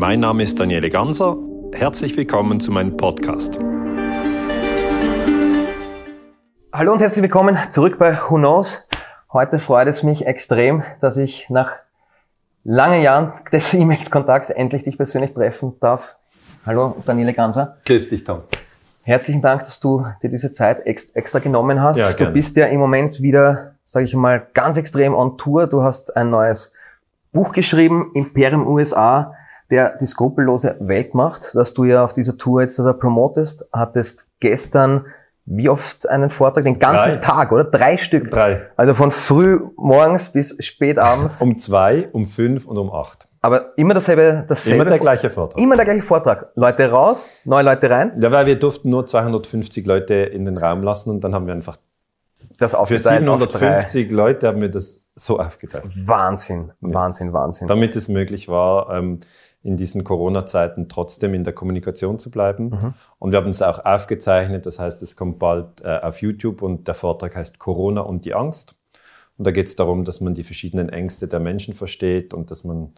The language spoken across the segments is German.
Mein Name ist Daniele Ganser. Herzlich willkommen zu meinem Podcast. Hallo und herzlich willkommen zurück bei Who Knows. Heute freut es mich extrem, dass ich nach langen Jahren des E-Mails-Kontakt endlich dich persönlich treffen darf. Hallo, Daniele Ganser. Grüß dich, Tom. Herzlichen Dank, dass du dir diese Zeit extra genommen hast. Ja, du bist ja im Moment wieder, sage ich mal, ganz extrem on Tour. Du hast ein neues Buch geschrieben, Imperium USA, der die skrupellose Weltmacht, dass du ja auf dieser Tour jetzt da promotest, hattest gestern wie oft einen Vortrag? Den ganzen Drei. Tag, oder? Drei Stück. Drei. Also von früh morgens bis spät abends. Um zwei, um fünf und um acht. Aber immer dasselbe, dasselbe. Immer der gleiche Vortrag. Immer der gleiche Vortrag. Leute raus, neue Leute rein. Ja, weil wir durften nur 250 Leute in den Raum lassen und dann haben wir einfach Das für aufgeteilt auf 750 Leute haben wir das so aufgeteilt. Wahnsinn, Wahnsinn, Wahnsinn. Damit es möglich war, ähm, in diesen Corona-Zeiten trotzdem in der Kommunikation zu bleiben. Und wir haben es auch aufgezeichnet, das heißt, es kommt bald äh, auf YouTube und der Vortrag heißt Corona und die Angst. Und da geht es darum, dass man die verschiedenen Ängste der Menschen versteht und dass man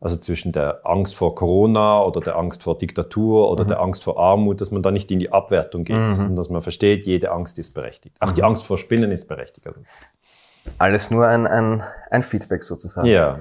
also zwischen der Angst vor Corona oder der Angst vor Diktatur oder der Angst vor Armut, dass man da nicht in die Abwertung geht, sondern dass man versteht, jede Angst ist berechtigt. Auch die Angst vor Spinnen ist berechtigt. Also, Alles nur ein, ein, ein Feedback sozusagen. ja.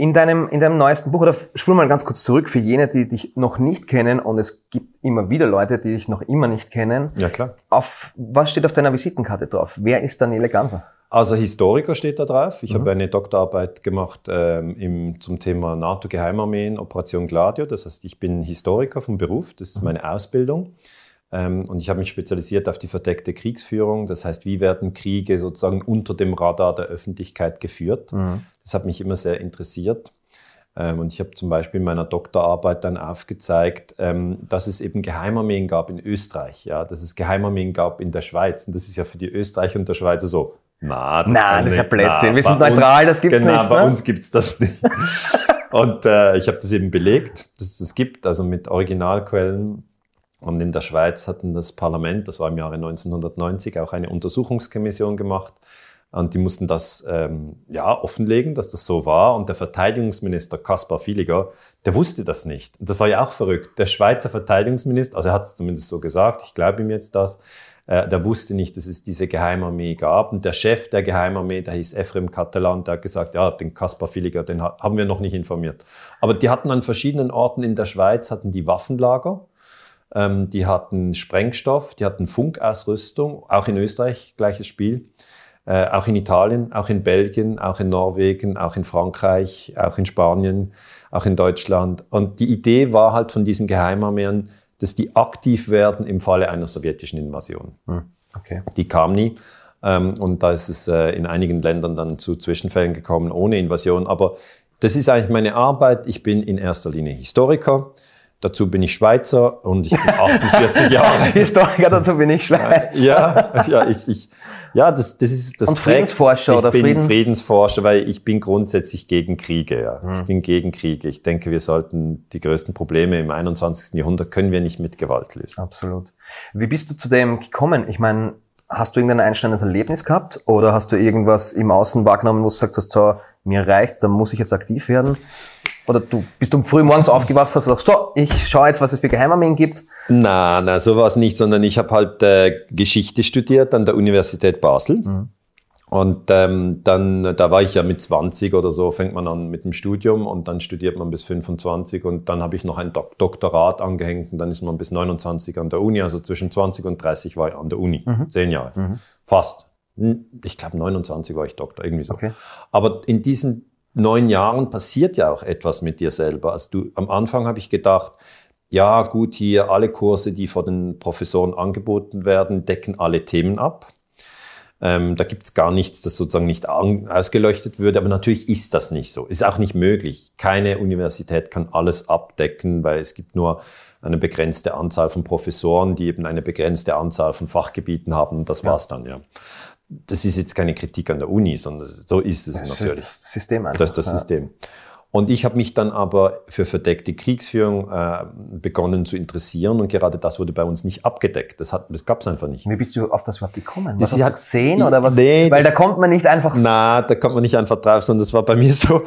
In deinem, in deinem neuesten Buch, oder spul mal ganz kurz zurück für jene, die dich noch nicht kennen, und es gibt immer wieder Leute, die dich noch immer nicht kennen. ja, klar. Auf, was steht auf deiner Visitenkarte drauf? Wer ist Daniele Ganser? Also Historiker steht da drauf. Ich habe eine Doktorarbeit gemacht ähm, im, zum Thema NATO-Geheimarmeen, Operation Gladio. Das heißt, ich bin Historiker vom Beruf, das ist meine Ausbildung. Ähm, und ich habe mich spezialisiert auf die verdeckte Kriegsführung. Das heißt, wie werden Kriege sozusagen unter dem Radar der Öffentlichkeit geführt? Das hat mich immer sehr interessiert. Ähm, Und ich habe zum Beispiel in meiner Doktorarbeit dann aufgezeigt, ähm, dass es eben Geheimarmeen gab in Österreich, ja, dass es Geheimarmeen gab in der Schweiz. Und das ist ja für die Österreicher und der Schweizer so, na, das Nein, das ist ja. Blödsinn. Wir sind neutral, das gibt's genau, nicht, bei ne? uns gibt's das nicht. und äh, ich habe das eben belegt, dass es das gibt, also mit Originalquellen. Und in der Schweiz hatten das Parlament, das war im Jahre 1990, auch eine Untersuchungskommission gemacht. Und die mussten das ähm, ja, offenlegen, dass das so war. Und der Verteidigungsminister Kaspar Filiger, der wusste das nicht. Und das war ja auch verrückt. Der Schweizer Verteidigungsminister, also er hat es zumindest so gesagt, ich glaube ihm jetzt das, äh, der wusste nicht, dass es diese Geheimarmee gab. Und der Chef der Geheimarmee, der hieß Ephraim Catalan, der hat gesagt, ja, den Kaspar Filiger, den ha- haben wir noch nicht informiert. Aber die hatten an verschiedenen Orten in der Schweiz, hatten die Waffenlager. Ähm, die hatten Sprengstoff, die hatten Funkausrüstung, auch in Österreich gleiches Spiel, äh, auch in Italien, auch in Belgien, auch in Norwegen, auch in Frankreich, auch in Spanien, auch in Deutschland. Und die Idee war halt von diesen Geheimarmeen, dass die aktiv werden im Falle einer sowjetischen Invasion. Okay. Die kam nie. Ähm, und da ist es äh, in einigen Ländern dann zu Zwischenfällen gekommen ohne Invasion. Aber das ist eigentlich meine Arbeit. Ich bin in erster Linie Historiker. Dazu bin ich Schweizer und ich bin 48 Jahre. Historiker, dazu bin ich Schweiz. Ja, ja, ich, ich, ja, das, das ist das Und Friedensforscher ich oder bin Friedens- Friedensforscher, weil ich bin grundsätzlich gegen Kriege. Ja. Hm. Ich bin gegen Kriege. Ich denke, wir sollten die größten Probleme im 21. Jahrhundert können wir nicht mit Gewalt lösen. Absolut. Wie bist du zu dem gekommen? Ich meine, hast du irgendein einschneidendes Erlebnis gehabt oder hast du irgendwas im Außen wahrgenommen, wo du gesagt hast, so, mir reicht's, dann muss ich jetzt aktiv werden? Oder du bist um früh morgens aufgewacht, hast gesagt, so, ich schaue jetzt, was es für Geheimarmeen gibt. Na, na, so war es nicht, sondern ich habe halt äh, Geschichte studiert an der Universität Basel. Und ähm, dann, da war ich ja mit 20 oder so, fängt man an mit dem Studium und dann studiert man bis 25 und dann habe ich noch ein Dok Doktorat angehängt und dann ist man bis 29 an der Uni, also zwischen 20 und 30 war ich an der Uni, zehn Jahre, fast. Ich glaube 29 war ich Doktor, irgendwie so. Okay. Aber in diesen neun Jahren passiert ja auch etwas mit dir selber. Also du, am Anfang habe ich gedacht, ja gut, hier alle Kurse, die von den Professoren angeboten werden, decken alle Themen ab. Ähm, da gibt es gar nichts, das sozusagen nicht ausgeleuchtet würde. Aber natürlich ist das nicht so. Ist auch nicht möglich. Keine Universität kann alles abdecken, weil es gibt nur eine begrenzte Anzahl von Professoren, die eben eine begrenzte Anzahl von Fachgebieten haben. Und das war's dann, ja. Das ist jetzt keine Kritik an der Uni, sondern so ist es Das natürlich. ist das System einfach. Das ist das Ja. System. Und ich habe mich dann aber für verdeckte Kriegsführung äh, begonnen zu interessieren und gerade das wurde bei uns nicht abgedeckt. Das, hat- das gab es einfach nicht. Wie bist du auf das überhaupt gekommen? Das Was hast hat- gesehen oder was? Nee, Weil das- da kommt man nicht einfach so. Na, da kommt man nicht einfach drauf, sondern das war bei mir so.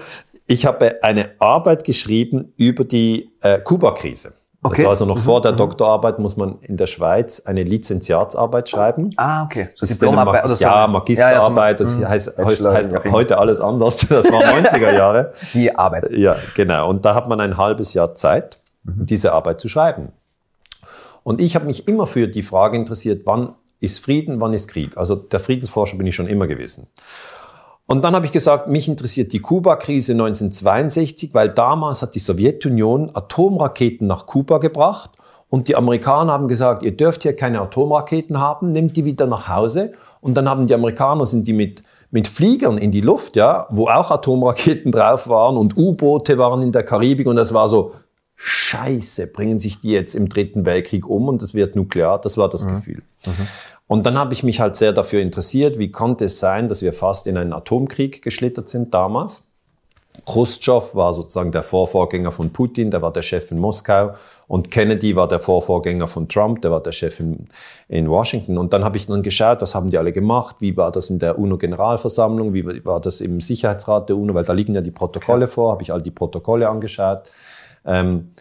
Ich habe eine Arbeit geschrieben über die äh, Kuba-Krise. Okay. Das war also noch mhm. vor der mhm. Doktorarbeit, muss man in der Schweiz eine Lizenziatsarbeit schreiben. Ah, okay. So das ist Diplomarbeit oder so. Ja, Magisterarbeit, ja, ja, so, das heißt, heißt, heißt heute alles anders. Das war 90er Jahre. Die Arbeit. Ja, genau. Und da hat man ein halbes Jahr Zeit, mhm. diese Arbeit zu schreiben. Und ich habe mich immer für die Frage interessiert, wann ist Frieden, wann ist Krieg? Also der Friedensforscher bin ich schon immer gewesen. Und dann habe ich gesagt, mich interessiert die Kuba-Krise 1962, weil damals hat die Sowjetunion Atomraketen nach Kuba gebracht und die Amerikaner haben gesagt, ihr dürft hier keine Atomraketen haben, nehmt die wieder nach Hause. Und dann haben die Amerikaner, sind die mit, mit Fliegern in die Luft, ja, wo auch Atomraketen drauf waren und U-Boote waren in der Karibik und das war so, Scheiße, bringen sich die jetzt im Dritten Weltkrieg um und es wird nuklear. Das war das mhm. Gefühl. Mhm. Und dann habe ich mich halt sehr dafür interessiert, wie konnte es sein, dass wir fast in einen Atomkrieg geschlittert sind damals. Khrushchev war sozusagen der Vorvorgänger von Putin, der war der Chef in Moskau. Und Kennedy war der Vorvorgänger von Trump, der war der Chef in, in Washington. Und dann habe ich dann geschaut, was haben die alle gemacht, wie war das in der UNO-Generalversammlung, wie war das im Sicherheitsrat der UNO, weil da liegen ja die Protokolle vor, habe ich all die Protokolle angeschaut. Ähm,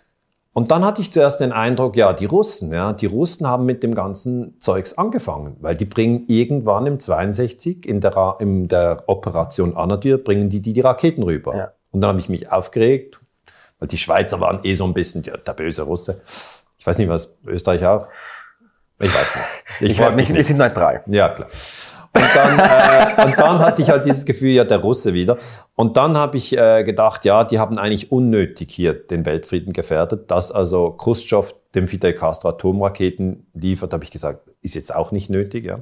und dann hatte ich zuerst den Eindruck, ja, die Russen, ja, die Russen haben mit dem ganzen Zeugs angefangen, weil die bringen irgendwann im 62 in der, in der Operation Anadyr bringen die, die die Raketen rüber. Ja. Und dann habe ich mich aufgeregt, weil die Schweizer waren eh so ein bisschen ja, der böse Russe. Ich weiß nicht, was Österreich auch. Ich weiß nicht. Ich, ich frage mich nicht. Wir sind neutral. Ja, klar. Und dann, äh, und dann hatte ich halt dieses Gefühl, ja, der Russe wieder. Und dann habe ich äh, gedacht, ja, die haben eigentlich unnötig hier den Weltfrieden gefährdet, dass also Khrushchev dem Fidel Castro Atomraketen liefert, habe ich gesagt, ist jetzt auch nicht nötig. Ja.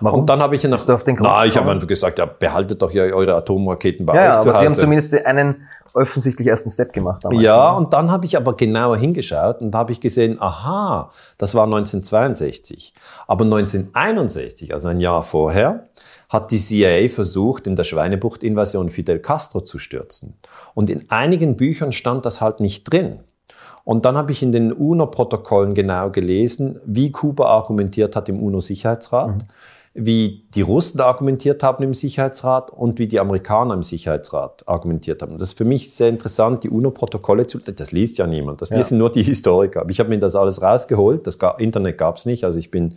Warum? Und dann habe ich nach, auf den Grund na, ich habe einfach gesagt, ja, behaltet doch hier eure Atomraketen bei ja, euch zu aber Hause. Sie haben zumindest einen offensichtlich ersten Step gemacht. Damals. Ja, und dann habe ich aber genauer hingeschaut und habe ich gesehen, aha, das war 1962. Aber 1961, also ein Jahr vorher, hat die CIA versucht, in der Schweinebucht-Invasion Fidel Castro zu stürzen. Und in einigen Büchern stand das halt nicht drin. Und dann habe ich in den UNO-Protokollen genau gelesen, wie Kuba argumentiert hat im UNO-Sicherheitsrat. Mhm wie die Russen argumentiert haben im Sicherheitsrat und wie die Amerikaner im Sicherheitsrat argumentiert haben. Das ist für mich sehr interessant, die UNO-Protokolle zu, das liest ja niemand, das ja. lesen nur die Historiker. Aber ich habe mir das alles rausgeholt, das Internet gab es nicht, also ich bin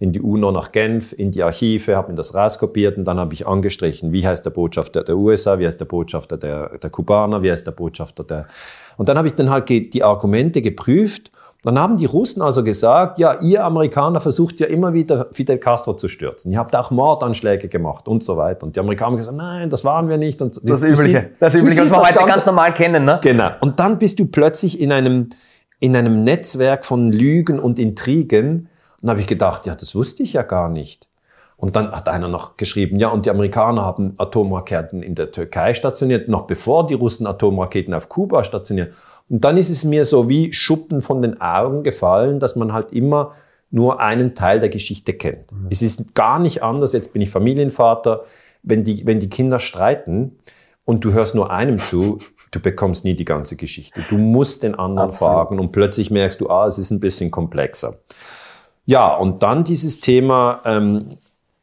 in die UNO nach Genf, in die Archive, habe mir das rauskopiert und dann habe ich angestrichen, wie heißt der Botschafter der USA, wie heißt der Botschafter der, der Kubaner, wie heißt der Botschafter der... Und dann habe ich dann halt die Argumente geprüft dann haben die Russen also gesagt, ja, ihr Amerikaner versucht ja immer wieder Fidel Castro zu stürzen. Ihr habt auch Mordanschläge gemacht und so weiter. Und die Amerikaner haben gesagt, nein, das waren wir nicht. Und das Übliche, das Übliche, was wir heute ganz normal kennen. Ne? Genau. Und dann bist du plötzlich in einem, in einem Netzwerk von Lügen und Intrigen. Und habe ich gedacht, ja, das wusste ich ja gar nicht. Und dann hat einer noch geschrieben, ja, und die Amerikaner haben Atomraketen in der Türkei stationiert, noch bevor die Russen Atomraketen auf Kuba stationiert. Und dann ist es mir so wie Schuppen von den Augen gefallen, dass man halt immer nur einen Teil der Geschichte kennt. Mhm. Es ist gar nicht anders, jetzt bin ich Familienvater, wenn die, wenn die Kinder streiten und du hörst nur einem zu, du bekommst nie die ganze Geschichte. Du musst den anderen Absolut. fragen und plötzlich merkst du, ah, es ist ein bisschen komplexer. Ja, und dann dieses Thema ähm,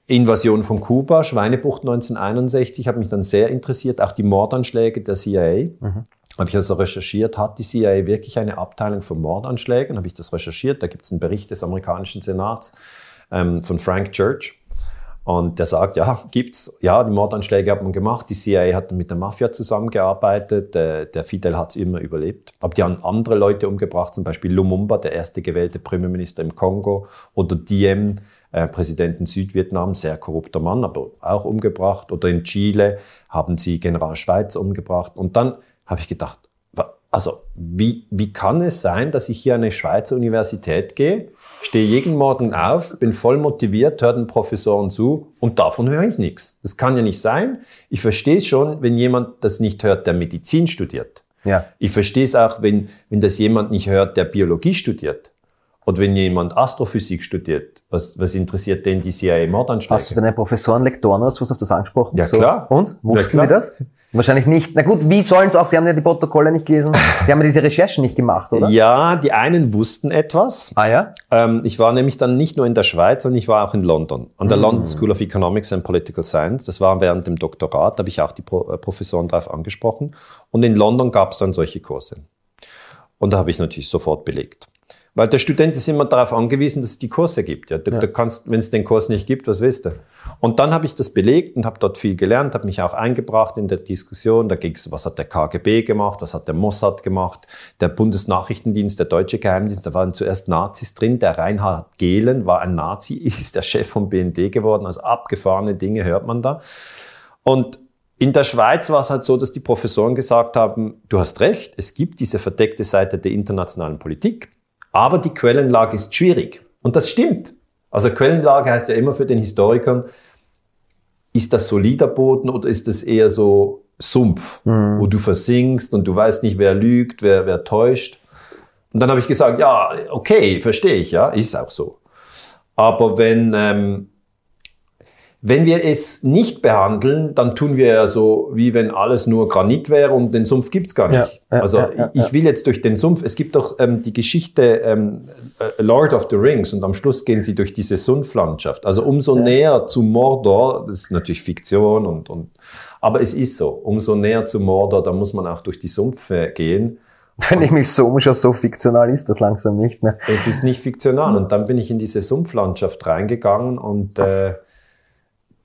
Invasion von Kuba, Schweinebucht 1961, hat mich dann sehr interessiert, auch die Mordanschläge der CIA. Mhm habe ich also recherchiert, hat die CIA wirklich eine Abteilung für Mordanschläge? Habe ich das recherchiert? Da gibt es einen Bericht des amerikanischen Senats ähm, von Frank Church. Und der sagt, ja, gibt's, ja, die Mordanschläge hat man gemacht, die CIA hat mit der Mafia zusammengearbeitet, der, der Fidel hat es immer überlebt. Aber die haben andere Leute umgebracht, zum Beispiel Lumumba, der erste gewählte Premierminister im Kongo, oder Diem, äh, Präsidenten Südvietnam, sehr korrupter Mann, aber auch umgebracht. Oder in Chile haben sie General Schweiz umgebracht. Und dann habe ich gedacht, also wie, wie kann es sein, dass ich hier an eine Schweizer Universität gehe, stehe jeden Morgen auf, bin voll motiviert, höre den Professoren zu und davon höre ich nichts. Das kann ja nicht sein. Ich verstehe es schon, wenn jemand das nicht hört, der Medizin studiert. Ja. Ich verstehe es auch, wenn, wenn das jemand nicht hört, der Biologie studiert. Und wenn jemand Astrophysik studiert, was, was interessiert den die CIA-Mordanschläge? Hast du deine Professoren, Lektoren oder sowas auf das angesprochen? Ja, so. klar. Und? Wussten Ja, die klar. das? Wahrscheinlich nicht. Na gut, wie sollen es auch? Sie haben ja die Protokolle nicht gelesen. Sie haben ja diese Recherchen nicht gemacht, oder? Ja, die einen wussten etwas. Ah ja? Ähm, ich war nämlich dann nicht nur in der Schweiz, sondern ich war auch in London, an der London School of Economics and Political Science. Das war während dem Doktorat, da habe ich auch die Pro äh, Professoren darauf angesprochen. Und in London gab es dann solche Kurse. Und da habe ich natürlich sofort belegt. Weil der Student ist immer darauf angewiesen, dass es die Kurse gibt. Ja, du, du kannst, wenn es den Kurs nicht gibt, was willst du? Und dann habe ich das belegt und habe dort viel gelernt, habe mich auch eingebracht in der Diskussion. Da ging es, was hat der KGB gemacht, was hat der Mossad gemacht, der Bundesnachrichtendienst, der deutsche Geheimdienst. Da waren zuerst Nazis drin. Der Reinhard Gehlen war ein Nazi, ist der Chef vom BND geworden. Also abgefahrene Dinge hört man da. Und in der Schweiz war es halt so, dass die Professoren gesagt haben, du hast recht, es gibt diese verdeckte Seite der internationalen Politik, aber die Quellenlage ist schwierig. Und das stimmt. Also Quellenlage heißt ja immer für den Historikern, ist das solider Boden oder ist das eher so Sumpf, wo du versinkst und du weißt nicht, wer lügt, wer, wer täuscht. Und dann habe ich gesagt, ja, okay, verstehe ich, ja, ist auch so. Aber wenn, ähm, wenn wir es nicht behandeln, dann tun wir ja so, wie wenn alles nur Granit wäre und den Sumpf gibt's gar Ja, nicht. ja, also ja, ja, ich ja. will jetzt durch den Sumpf, es gibt doch ähm, die Geschichte ähm, äh, Lord of the Rings und am Schluss gehen sie durch diese Sumpflandschaft. Also umso näher zu Mordor, das ist natürlich Fiktion und, und aber es ist so, umso näher zu Mordor, da muss man auch durch die Sumpfe gehen. Wenn ich mich so schon so fiktional ist, das langsam nicht mehr. Es ist nicht fiktional. Und dann bin ich in diese Sumpflandschaft reingegangen und äh,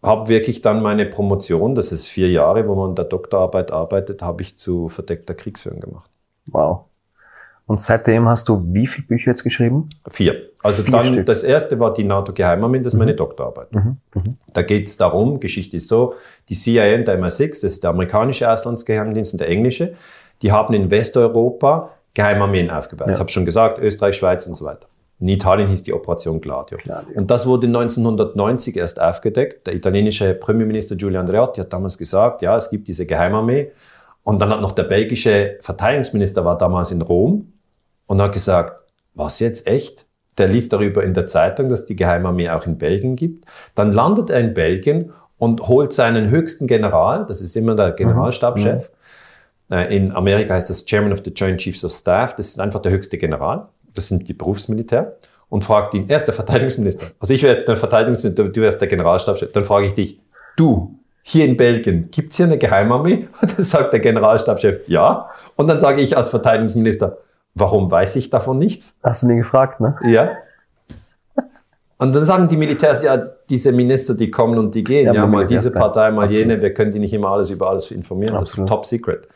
habe wirklich dann meine Promotion, das ist vier Jahre, wo man an der Doktorarbeit arbeitet, habe ich zu verdeckter Kriegsführung gemacht. Wow. Und seitdem hast du wie viele Bücher jetzt geschrieben? Vier. Also Vier dann, Stück. Mhm. das erste war die NATO-Geheimarmee, das ist meine Doktorarbeit. Da geht es darum, Geschichte ist so, die CIA und der MI6, das ist der amerikanische Auslandsgeheimdienst und der englische, die haben in Westeuropa Geheimarmeen aufgebaut. Ich habe schon gesagt, Österreich, Schweiz und so weiter. In Italien hieß die Operation Gladio. Gladio. Und das wurde 1990 erst aufgedeckt. Der italienische Premierminister Giulio Andreotti hat damals gesagt, ja, es gibt diese Geheimarmee. Und dann hat noch der belgische Verteidigungsminister war damals in Rom und hat gesagt, was jetzt echt? Der liest darüber in der Zeitung, dass die Geheimarmee auch in Belgien gibt. Dann landet er in Belgien und holt seinen höchsten General, das ist immer der Generalstabschef. Äh, In Amerika heißt das Chairman of the Joint Chiefs of Staff, das ist einfach der höchste General. Das sind die Berufsmilitär. Und fragt ihn, er ist der Verteidigungsminister. Also ich wäre jetzt der Verteidigungsminister, du wärst der Generalstabschef. Dann frage ich dich, du, hier in Belgien, gibt's hier eine Geheimarmee? Und dann sagt der Generalstabschef, ja. Und dann sage ich als Verteidigungsminister, warum weiß ich davon nichts? Hast du nie gefragt, ne? Ja. Und dann sagen die Militärs, ja, diese Minister, die kommen und die gehen. Ja, Ja, mal diese. Partei, mal Absolut. jene. Wir können die nicht immer alles über alles informieren. Das Absolut. ist top secret.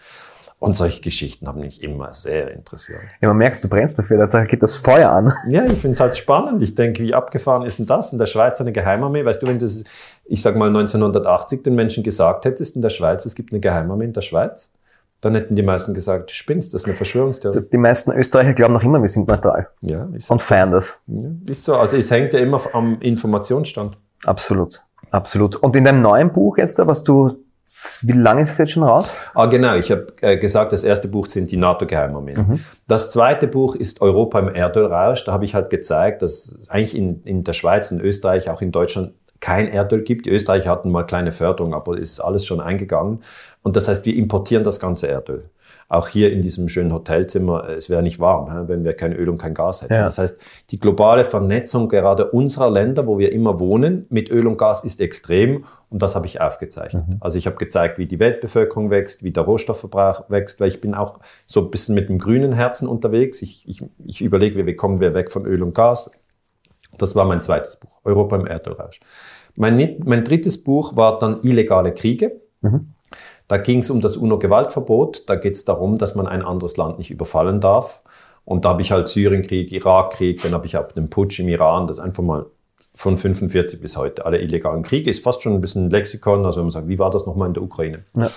Und solche Geschichten haben mich immer sehr interessiert. Ja, man merkst, du brennst dafür, da geht das Feuer an. Ja, ich finde es halt spannend. Ich denke, wie abgefahren ist denn das? In der Schweiz eine Geheimarmee? Weißt du, wenn das, ich sag mal, 1980 den Menschen gesagt hättest, in der Schweiz, es gibt eine Geheimarmee in der Schweiz, dann hätten die meisten gesagt, du spinnst, das ist eine Verschwörungstheorie. Die meisten Österreicher glauben noch immer, wir sind neutral Ja, ist, und feiern das. ja, ist so. Also es hängt ja immer am Informationsstand. Absolut. Absolut. Und in deinem neuen Buch jetzt, da, was du, wie lange ist es jetzt schon raus? Ah, genau. Ich habe äh, gesagt, das erste Buch sind die NATO-Geheimarmeen. Das zweite Buch ist Europa im Erdölrausch. Da habe ich halt gezeigt, dass eigentlich in, in der Schweiz, in Österreich, auch in Deutschland kein Erdöl gibt. Die Österreicher hatten mal kleine Förderung, aber ist alles schon eingegangen. Und das heißt, wir importieren das ganze Erdöl. Auch hier in diesem schönen Hotelzimmer, es wäre nicht warm, wenn wir kein Öl und kein Gas hätten. Ja. Das heißt, die globale Vernetzung gerade unserer Länder, wo wir immer wohnen, mit Öl und Gas ist extrem. Und das habe ich aufgezeichnet. Also ich habe gezeigt, wie die Weltbevölkerung wächst, wie der Rohstoffverbrauch wächst, weil ich bin auch so ein bisschen mit dem grünen Herzen unterwegs. Ich, ich, ich überlege, wie kommen wir weg von Öl und Gas. Das war mein zweites Buch, Europa im Erdölrausch. Mein, mein drittes Buch war dann Illegale Kriege. Da ging es um das UNO-Gewaltverbot. Da geht es darum, dass man ein anderes Land nicht überfallen darf. Und da habe ich halt Syrienkrieg, Irakkrieg, dann habe ich auch den Putsch im Iran, das einfach mal von 45 bis heute, alle illegalen Kriege, ist fast schon ein bisschen ein Lexikon, also wenn man sagt, wie war das nochmal in der Ukraine? Ja.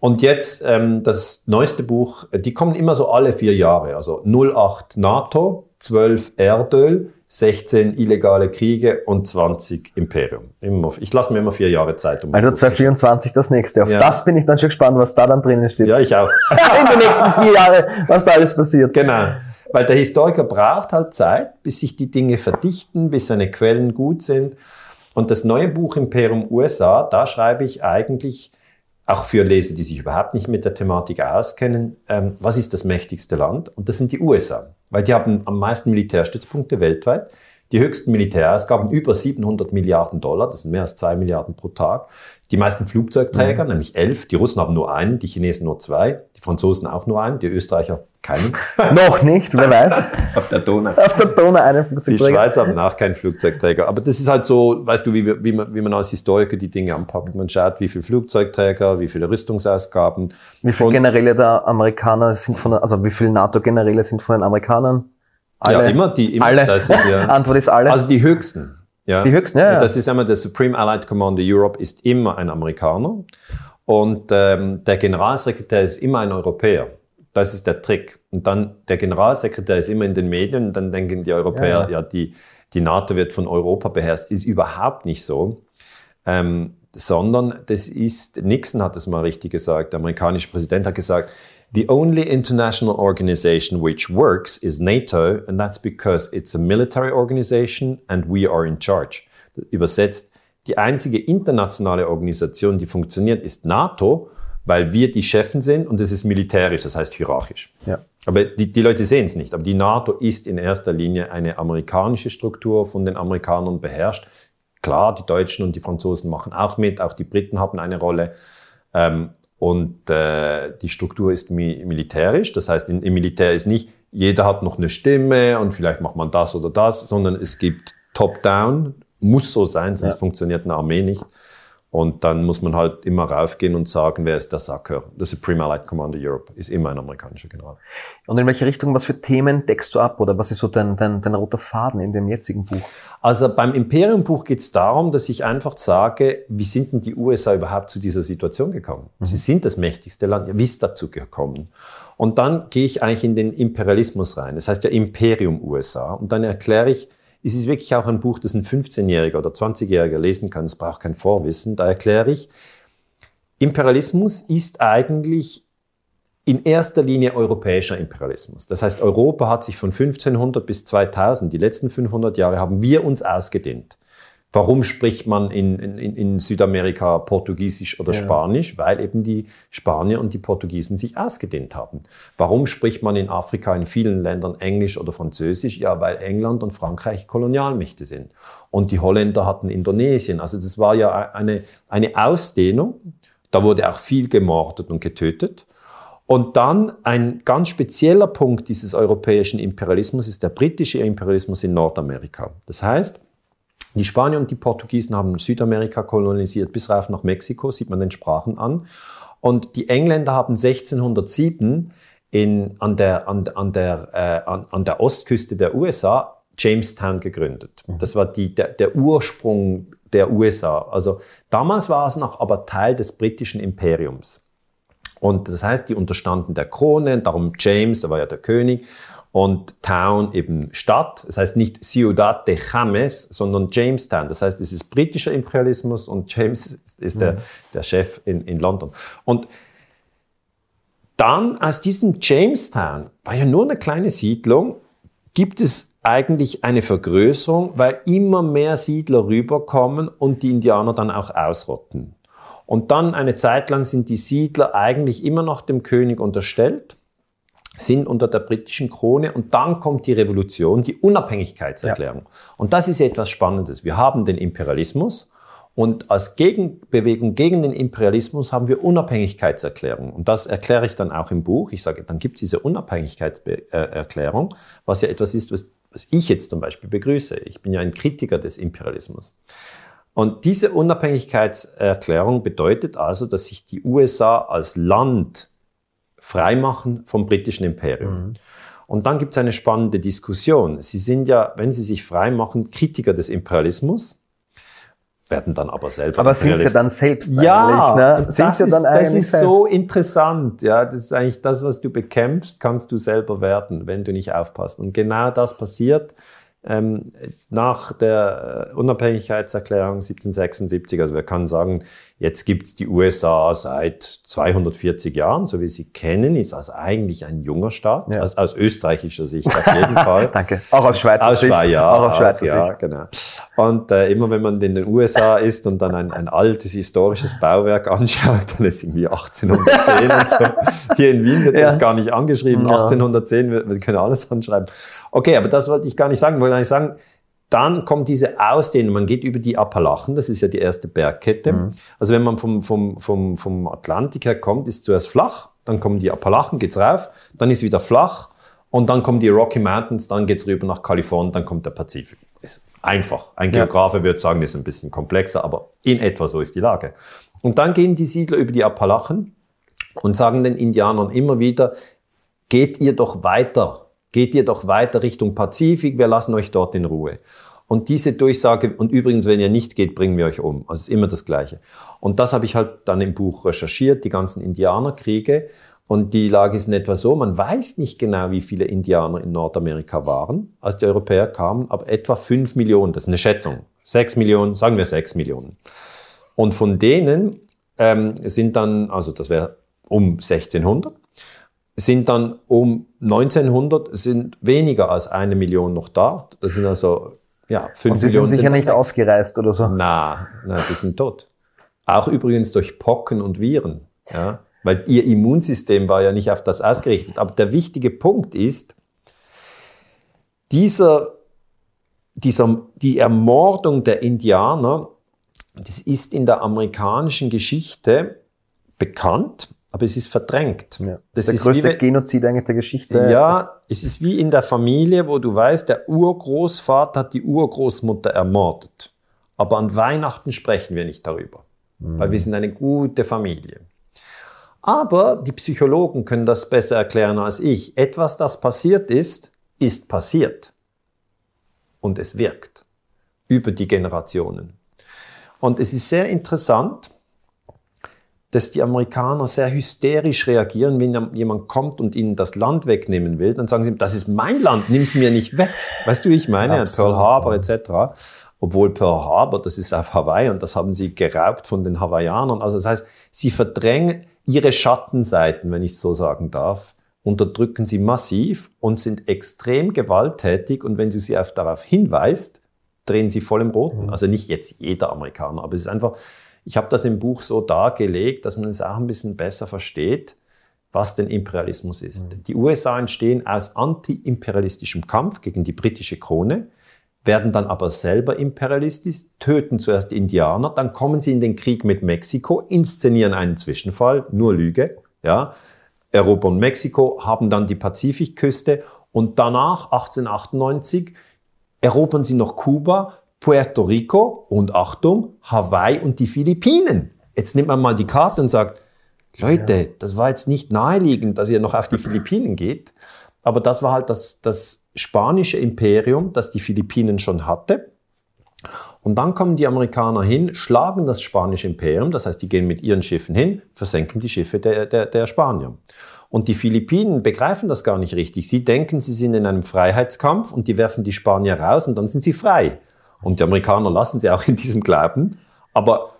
Und jetzt ähm, das neueste Buch, die kommen immer so alle vier Jahre, also 08 NATO, 12 Erdöl, 16 illegale Kriege und 20 Imperium. Immer, ich lasse mir immer vier Jahre Zeit. Um Also 2024 das nächste. Auf Ja. das bin ich dann schon gespannt, was da dann drinnen steht. Ja, ich auch. In den nächsten vier Jahren, was da alles passiert. Genau. weil der Historiker braucht halt Zeit, bis sich die Dinge verdichten, bis seine Quellen gut sind. Und das neue Buch Imperium USA, da schreibe ich eigentlich auch für Leser, die sich überhaupt nicht mit der Thematik auskennen, ähm, was ist das mächtigste Land? Und das sind die USA, weil die haben am meisten Militärstützpunkte weltweit die höchsten Militärausgaben über 700 Milliarden Dollar, das sind mehr als zwei Milliarden pro Tag. Die meisten Flugzeugträger, mhm. nämlich elf, die Russen haben nur einen, die Chinesen nur zwei, die Franzosen auch nur einen, die Österreicher keinen. Noch nicht, wer weiß. Auf der Donau. Auf der Donau einen Flugzeugträger. Die Schweiz haben auch keinen Flugzeugträger. Aber das ist halt so, weißt du, wie, wie, man, wie man als Historiker die Dinge anpackt. Man schaut, wie viele Flugzeugträger, wie viele Rüstungsausgaben. Wie viele Generäle der Amerikaner sind von, also wie viele NATO-Generäle sind von den Amerikanern? Alle, ja, immer die. Immer, alle. Das ist ja, Antwort ist alle. Also die höchsten. Ja. Die höchsten, ja. Das ist einmal der Supreme Allied Commander Europe ist immer ein Amerikaner und ähm, der Generalsekretär ist immer ein Europäer. Das ist der Trick. Und dann der Generalsekretär ist immer in den Medien und dann denken die Europäer, ja, ja die, die NATO wird von Europa beherrscht. Ist überhaupt nicht so. Ähm, sondern das ist, Nixon hat es mal richtig gesagt, der amerikanische Präsident hat gesagt, The only international organization which works is NATO, and that's because it's a military organization and we are in charge. Übersetzt, die einzige internationale Organisation, die funktioniert, ist NATO, weil wir die Chefen sind und es ist militärisch, das heißt hierarchisch. Ja. Aber die, die Leute sehen es nicht. Aber die NATO ist in erster Linie eine amerikanische Struktur, von den Amerikanern beherrscht. Klar, die Deutschen und die Franzosen machen auch mit, auch die Briten haben eine Rolle. Ähm, und äh, die Struktur ist mi militärisch, das heißt, im Militär ist nicht, jeder hat noch eine Stimme und vielleicht macht man das oder das, sondern es gibt Top-Down, muss so sein, sonst ja. funktioniert eine Armee nicht. Und dann muss man halt immer raufgehen und sagen, wer ist der Sacker? Der Supreme Allied Commander Europe ist immer ein amerikanischer General. Und in welche Richtung, was für Themen deckst du ab oder was ist so dein, dein, dein roter Faden in dem jetzigen Buch? Also beim Imperium-Buch geht es darum, dass ich einfach sage, wie sind denn die USA überhaupt zu dieser Situation gekommen? Mhm. Sie sind das mächtigste Land, wie ist dazu gekommen? Und dann gehe ich eigentlich in den Imperialismus rein. Das heißt ja Imperium USA. Und dann erkläre ich, es ist wirklich auch ein Buch, das ein 15-Jähriger oder 20-Jähriger lesen kann. Es braucht kein Vorwissen. Da erkläre ich, Imperialismus ist eigentlich in erster Linie europäischer Imperialismus. Das heißt, Europa hat sich von 1500 bis 2000, die letzten 500 Jahre, haben wir uns ausgedehnt. Warum spricht man in, in, in Südamerika Portugiesisch oder ja. Spanisch? Weil eben die Spanier und die Portugiesen sich ausgedehnt haben. Warum spricht man in Afrika in vielen Ländern Englisch oder Französisch? Ja, weil England und Frankreich Kolonialmächte sind. Und die Holländer hatten Indonesien. Also das war ja eine, eine Ausdehnung. Da wurde auch viel gemordet und getötet. Und dann ein ganz spezieller Punkt dieses europäischen Imperialismus ist der britische Imperialismus in Nordamerika. Das heißt, die Spanier und die Portugiesen haben Südamerika kolonisiert bis rauf nach Mexiko, sieht man den Sprachen an. Und die Engländer haben 1607 in, an, der, an, an, der, äh, an, an der Ostküste der USA Jamestown gegründet. Mhm. Das war die, der, der Ursprung der USA. Also damals war es noch aber Teil des britischen Imperiums. Und das heißt, die unterstanden der Krone, darum James, er war ja der König und Town eben Stadt. Das heißt nicht Ciudad de James, sondern Jamestown. Das heißt, es ist britischer Imperialismus und James ist der, mhm. der Chef in, in London. Und dann aus diesem Jamestown, war ja nur eine kleine Siedlung, gibt es eigentlich eine Vergrößerung, weil immer mehr Siedler rüberkommen und die Indianer dann auch ausrotten. Und dann eine Zeit lang sind die Siedler eigentlich immer noch dem König unterstellt sind unter der britischen Krone und dann kommt die Revolution, die Unabhängigkeitserklärung. Ja. Und das ist etwas Spannendes. Wir haben den Imperialismus und als Gegenbewegung gegen den Imperialismus haben wir Unabhängigkeitserklärung. Und das erkläre ich dann auch im Buch. Ich sage, dann gibt es diese Unabhängigkeitserklärung, was ja etwas ist, was, was ich jetzt zum Beispiel begrüße. Ich bin ja ein Kritiker des Imperialismus. Und diese Unabhängigkeitserklärung bedeutet also, dass sich die USA als Land freimachen vom britischen Imperium. Mhm. Und dann gibt es eine spannende Diskussion. Sie sind ja, wenn sie sich freimachen, Kritiker des Imperialismus, werden dann aber selber. Aber sind sie dann selbst ja, ne? das, ist, das ist so interessant. Ja, das ist eigentlich das, was du bekämpfst, kannst du selber werden, wenn du nicht aufpasst. Und genau das passiert ähm, nach der äh, Unabhängigkeitserklärung 1776. Also wir können sagen, Jetzt gibt's die USA seit 240 Jahren, so wie Sie kennen, ist also eigentlich ein junger Staat, Ja. aus, aus österreichischer Sicht auf jeden Fall. Danke. Auch aus Schweizer Aus Sicht. Schweiz, ja. Auch aus Schweizer ja, Sicht. genau. Und äh, immer wenn man in den USA ist und dann ein, ein altes historisches Bauwerk anschaut, dann ist irgendwie 1810 und so. Hier in Wien wird Ja. das gar nicht angeschrieben. Ja. 1810, wir, wir können alles anschreiben. Okay, aber das wollte ich gar nicht sagen. Ich wollte eigentlich sagen, dann kommt diese Ausdehnung. Man geht über die Appalachen, das ist ja die erste Bergkette. Mhm. Also wenn man vom, vom, vom, vom Atlantik her kommt, ist zuerst flach, dann kommen die Appalachen, geht's rauf, dann ist wieder flach und dann kommen die Rocky Mountains, dann geht's rüber nach Kalifornien, dann kommt der Pazifik. Ist einfach. Ein Ja. Geografe würde sagen, das ist ein bisschen komplexer, aber in etwa so ist die Lage. Und dann gehen die Siedler über die Appalachen und sagen den Indianern immer wieder, geht ihr doch weiter, geht ihr doch weiter Richtung Pazifik, wir lassen euch dort in Ruhe. Und diese Durchsage, und übrigens, wenn ihr nicht geht, bringen wir euch um. Also es ist immer das Gleiche. Und das habe ich halt dann im Buch recherchiert, die ganzen Indianerkriege. Und die Lage ist in etwa so, man weiß nicht genau, wie viele Indianer in Nordamerika waren, als die Europäer kamen, aber etwa fünf Millionen, das ist eine Schätzung. Sechs Millionen, sagen wir sechs Millionen. Und von denen ähm, sind dann, also das wäre um 1600, sind dann um 1900 sind weniger als eine Million noch da. Das sind also ja fünf Und sie sind Millionen. sicher dann nicht weg. ausgereist oder so. Na, na, die sind tot. Auch übrigens durch Pocken und Viren. Ja? Weil ihr Immunsystem war ja nicht auf das ausgerichtet. Aber der wichtige Punkt ist, dieser, dieser, die Ermordung der Indianer, das ist in der amerikanischen Geschichte bekannt, aber es ist verdrängt. Ja. Das Das ist der wie größte wenn- Genozid eigentlich der Geschichte. ja, es ist wie in der Familie, wo du weißt, der Urgroßvater hat die Urgroßmutter ermordet. Aber an Weihnachten sprechen wir nicht darüber, weil wir sind eine gute Familie. Aber die Psychologen können das besser erklären als ich. Etwas, das passiert ist, ist passiert. Und es wirkt über die Generationen. Und es ist sehr interessant, dass die Amerikaner sehr hysterisch reagieren, wenn jemand kommt und ihnen das Land wegnehmen will. Dann sagen sie, das ist mein Land, nimm es mir nicht weg. Weißt du, wie ich meine? Absolut, Pearl Harbor etc. Obwohl Pearl Harbor, das ist auf Hawaii und das haben sie geraubt von den Hawaiianern. Also das heißt, sie verdrängen ihre Schattenseiten, wenn ich es so sagen darf, unterdrücken sie massiv und sind extrem gewalttätig. Und wenn du sie auf, darauf hinweist, drehen sie voll im Roten. Also nicht jetzt jeder Amerikaner, aber es ist einfach, ich habe das im Buch so dargelegt, dass man es auch ein bisschen besser versteht, was denn Imperialismus ist. Die USA entstehen aus anti-imperialistischem Kampf gegen die britische Krone, werden dann aber selber imperialistisch, töten zuerst Indianer, dann kommen sie in den Krieg mit Mexiko, inszenieren einen Zwischenfall, nur Lüge, ja, erobern Mexiko, haben dann die Pazifikküste und danach 1898 erobern sie noch Kuba, Puerto Rico und Achtung, Hawaii und die Philippinen. Jetzt nimmt man mal die Karte und sagt, Leute, das war jetzt nicht naheliegend, dass ihr noch auf die Philippinen geht, aber das war halt das, das spanische Imperium, das die Philippinen schon hatte. Und dann kommen die Amerikaner hin, schlagen das spanische Imperium, das heißt, die gehen mit ihren Schiffen hin, versenken die Schiffe der, der, der Spanier. Und die Philippinen begreifen das gar nicht richtig. Sie denken, sie sind in einem Freiheitskampf und die werfen die Spanier raus und dann sind sie frei. Und die Amerikaner lassen sie auch in diesem Glauben. Aber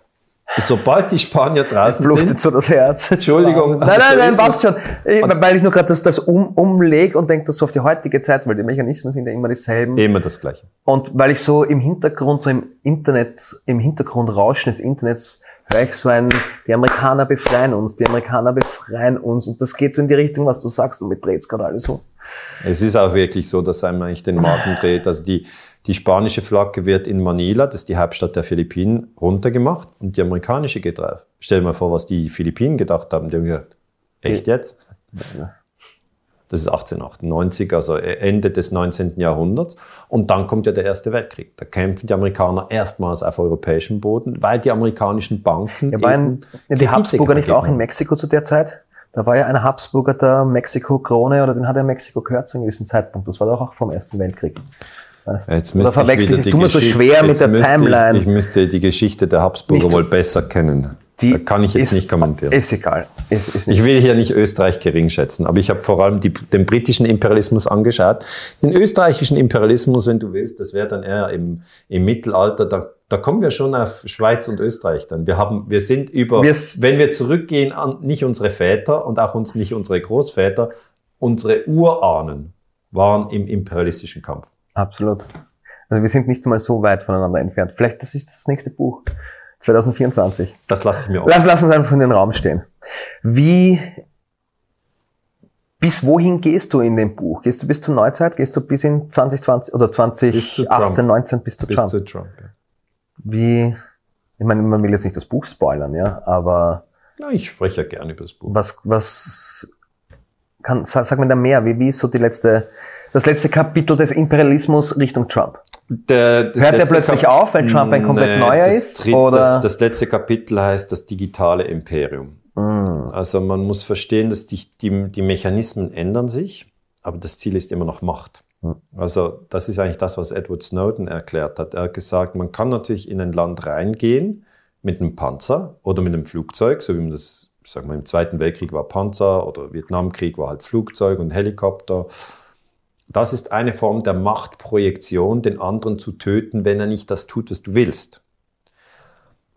sobald die Spanier draußen Blutet sind, so das Herz. Entschuldigung, Nein, nein, nein, passt schon. Ich, weil ich nur gerade das, das um, umleg und denke das so auf die heutige Zeit, weil die Mechanismen sind ja immer dieselben. immer das Gleiche. Und weil ich so im Hintergrund, so im Internet, im Hintergrundrauschen des Internets höre ich so ein, die Amerikaner befreien uns, die Amerikaner befreien uns. Und das geht so in die Richtung, was du sagst, und mir dreht's gerade alles so. Es ist auch wirklich so, dass einem eigentlich den Magen dreht. Also die, die spanische Flagge wird in Manila, das ist die Hauptstadt der Philippinen, runtergemacht und die amerikanische geht drauf. Stell dir mal vor, was die Philippinen gedacht haben. Die haben gesagt, echt jetzt? Das ist 1898, also Ende des 19. Jahrhunderts. Und dann kommt ja der Erste Weltkrieg. Da kämpfen die Amerikaner erstmals auf europäischem Boden, weil die amerikanischen Banken. Ja, waren die Habsburger nicht auch in. Mexiko zu der Zeit? Da war ja ein Habsburger der Mexiko-Krone oder den hat er Mexiko gehört zu einem gewissen Zeitpunkt. Das war doch auch vom Ersten Weltkrieg. Jetzt müsste ich verwechsel wieder ich, mir so schwer mit der müsste Timeline. Ich, ich müsste die Geschichte der Habsburger Nicht- wohl besser kennen. Die da kann ich jetzt ist- nicht kommentieren. Ist egal. Ist, ist Ich will hier nicht Österreich gering schätzen, aber ich habe vor allem die, den britischen Imperialismus angeschaut. Den österreichischen Imperialismus, wenn du willst, das wäre dann eher im, im Mittelalter, da, da kommen wir schon auf Schweiz und Österreich dann. Wir, haben, wir sind über, Wir wenn wir zurückgehen an nicht unsere Väter und auch uns nicht unsere Großväter, unsere Urahnen waren im imperialistischen Kampf. Absolut. Also wir sind nicht mal so weit voneinander entfernt. Vielleicht das ist das nächste Buch. 2024. Das lasse ich mir auch. Lass, lass uns einfach in den Raum stehen. Wie, bis wohin gehst du in dem Buch? Gehst du bis zur Neuzeit? Gehst du bis in 2020 oder Bis zu 2018, Trump. 19 bis zu Bis Trump? zu Trump. Ja. Wie, ich meine, man will jetzt nicht das Buch spoilern, ja, aber Na, ich spreche ja gerne über das Buch. was, was kann, sag, sag mir da mehr, wie, wie ist so die letzte, das letzte Kapitel des Imperialismus Richtung Trump? Der, das Hört letzte plötzlich Kap- auf, weil Trump ein komplett Nee, neuer ist, dritt- oder? Das, das letzte Kapitel heißt das digitale Imperium. Mm. Also man muss verstehen, dass die, die, die Mechanismen ändern sich, aber das Ziel ist immer noch Macht. Hm. Also das ist eigentlich das, was Edward Snowden erklärt hat. Er hat gesagt, man kann natürlich in ein Land reingehen mit einem Panzer oder mit einem Flugzeug, so wie man das, sagen wir, im Zweiten Weltkrieg war Panzer oder Vietnamkrieg war halt Flugzeug und Helikopter. Das ist eine Form der Machtprojektion, den anderen zu töten, wenn er nicht das tut, was du willst.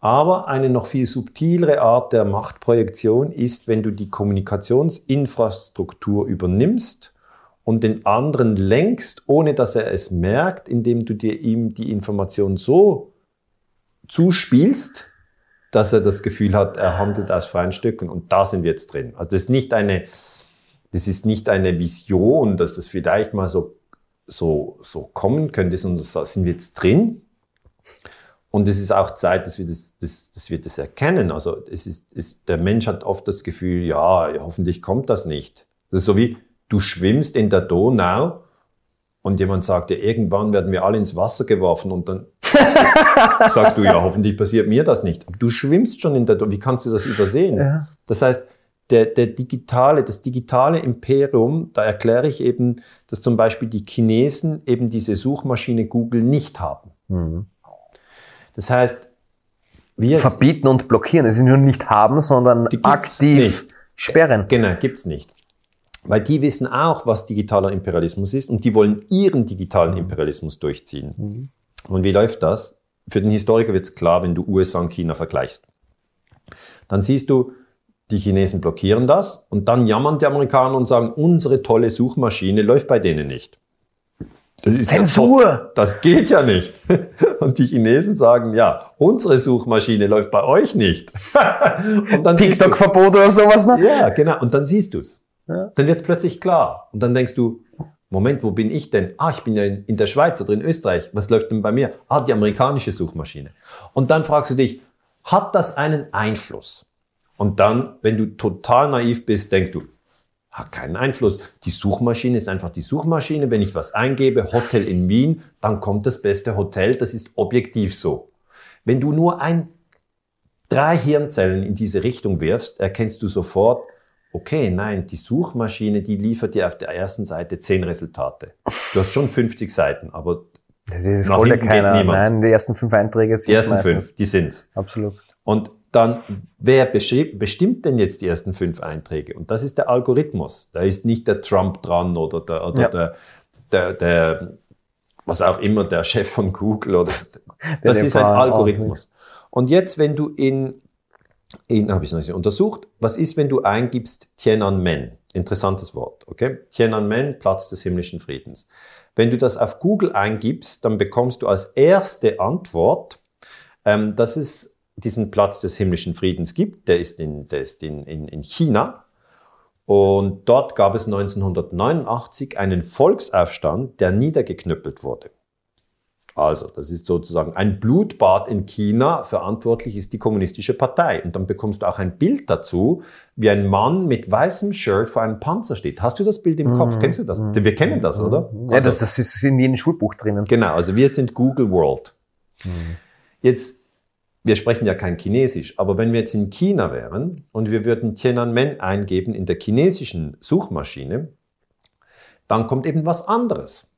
Aber eine noch viel subtilere Art der Machtprojektion ist, wenn du die Kommunikationsinfrastruktur übernimmst und den anderen lenkst, ohne dass er es merkt, indem du dir ihm die Information so zuspielst, dass er das Gefühl hat, er handelt aus freien Stücken. Und da sind wir jetzt drin. Also das ist nicht eine, das ist nicht eine Vision, dass das vielleicht mal so, so, so kommen könnte, sondern da sind wir jetzt drin. Und es ist auch Zeit, dass wir das, das, dass wir das erkennen. Also es ist, es, der Mensch hat oft das Gefühl, ja, hoffentlich kommt das nicht. Das ist so wie, du schwimmst in der Donau und jemand sagt dir, irgendwann werden wir alle ins Wasser geworfen und dann sagst du, ja, hoffentlich passiert mir das nicht. Aber du schwimmst schon in der Donau. Wie kannst du das übersehen? Ja. Das heißt, der, der digitale, das digitale Imperium, da erkläre ich eben, dass zum Beispiel die Chinesen eben diese Suchmaschine Google nicht haben. Mhm. Das heißt, wir Verbieten und blockieren. Es ist nur nicht haben, sondern aktiv nicht. sperren. Genau, gibt's nicht. Weil die wissen auch, was digitaler Imperialismus ist und die wollen ihren digitalen Imperialismus durchziehen. Und wie läuft das? Für den Historiker wird's klar, wenn du USA und China vergleichst. Dann siehst du, die Chinesen blockieren das und dann jammern die Amerikaner und sagen, unsere tolle Suchmaschine läuft bei denen nicht. Das ist ja Zensur! voll- das geht ja nicht. Und die Chinesen sagen, ja, unsere Suchmaschine läuft bei euch nicht. TikTok-Verbot oder sowas noch? ja, genau. Und dann siehst du es. Ja. Dann wird es plötzlich klar. Und dann denkst du, Moment, wo bin ich denn? Ah, ich bin ja in, in der Schweiz oder in Österreich. Was läuft denn bei mir? Ah, die amerikanische Suchmaschine. Und dann fragst du dich, hat das einen Einfluss? Und dann, wenn du total naiv bist, denkst du, hat keinen Einfluss. Die Suchmaschine ist einfach die Suchmaschine. Wenn ich was eingebe, Hotel in Wien, dann kommt das beste Hotel. Das ist objektiv so. Wenn du nur ein, drei Hirnzellen in diese Richtung wirfst, erkennst du sofort, okay, nein, die Suchmaschine, die liefert dir auf der ersten Seite zehn Resultate. Du hast schon 50 Seiten, aber Das ist Nach hinten geht keiner. niemand. Nein, die ersten fünf Einträge sind die ersten meistens. fünf, die sind's. Absolut. Und dann, wer bestimmt denn jetzt die ersten fünf Einträge? Und das ist der Algorithmus. Da ist nicht der Trump dran oder der, oder Ja. der, der, der, was auch immer, der Chef von Google oder, das ist ein Algorithmus. Und jetzt, wenn du in, in habe ich noch nicht untersucht, was ist, wenn du eingibst Tiananmen? Interessantes Wort, okay? Tiananmen, Platz des himmlischen Friedens. Wenn du das auf Google eingibst, dann bekommst du als erste Antwort, ähm, dass es diesen Platz des himmlischen Friedens gibt. Der ist in, der ist in, in, in China. Und dort gab es 1989 einen Volksaufstand, der niedergeknüppelt wurde. Also, das ist sozusagen ein Blutbad in China. Verantwortlich ist die kommunistische Partei. Und dann bekommst du auch ein Bild dazu, wie ein Mann mit weißem Shirt vor einem Panzer steht. Hast du das Bild im Kopf? Kennst du das? Wir kennen das, oder? Ja, Also- das, das ist in jedem Schulbuch drinnen. Genau, also wir sind Google World. Jetzt, wir sprechen ja kein Chinesisch, aber wenn wir jetzt in China wären und wir würden Tiananmen eingeben in der chinesischen Suchmaschine, dann kommt eben was anderes.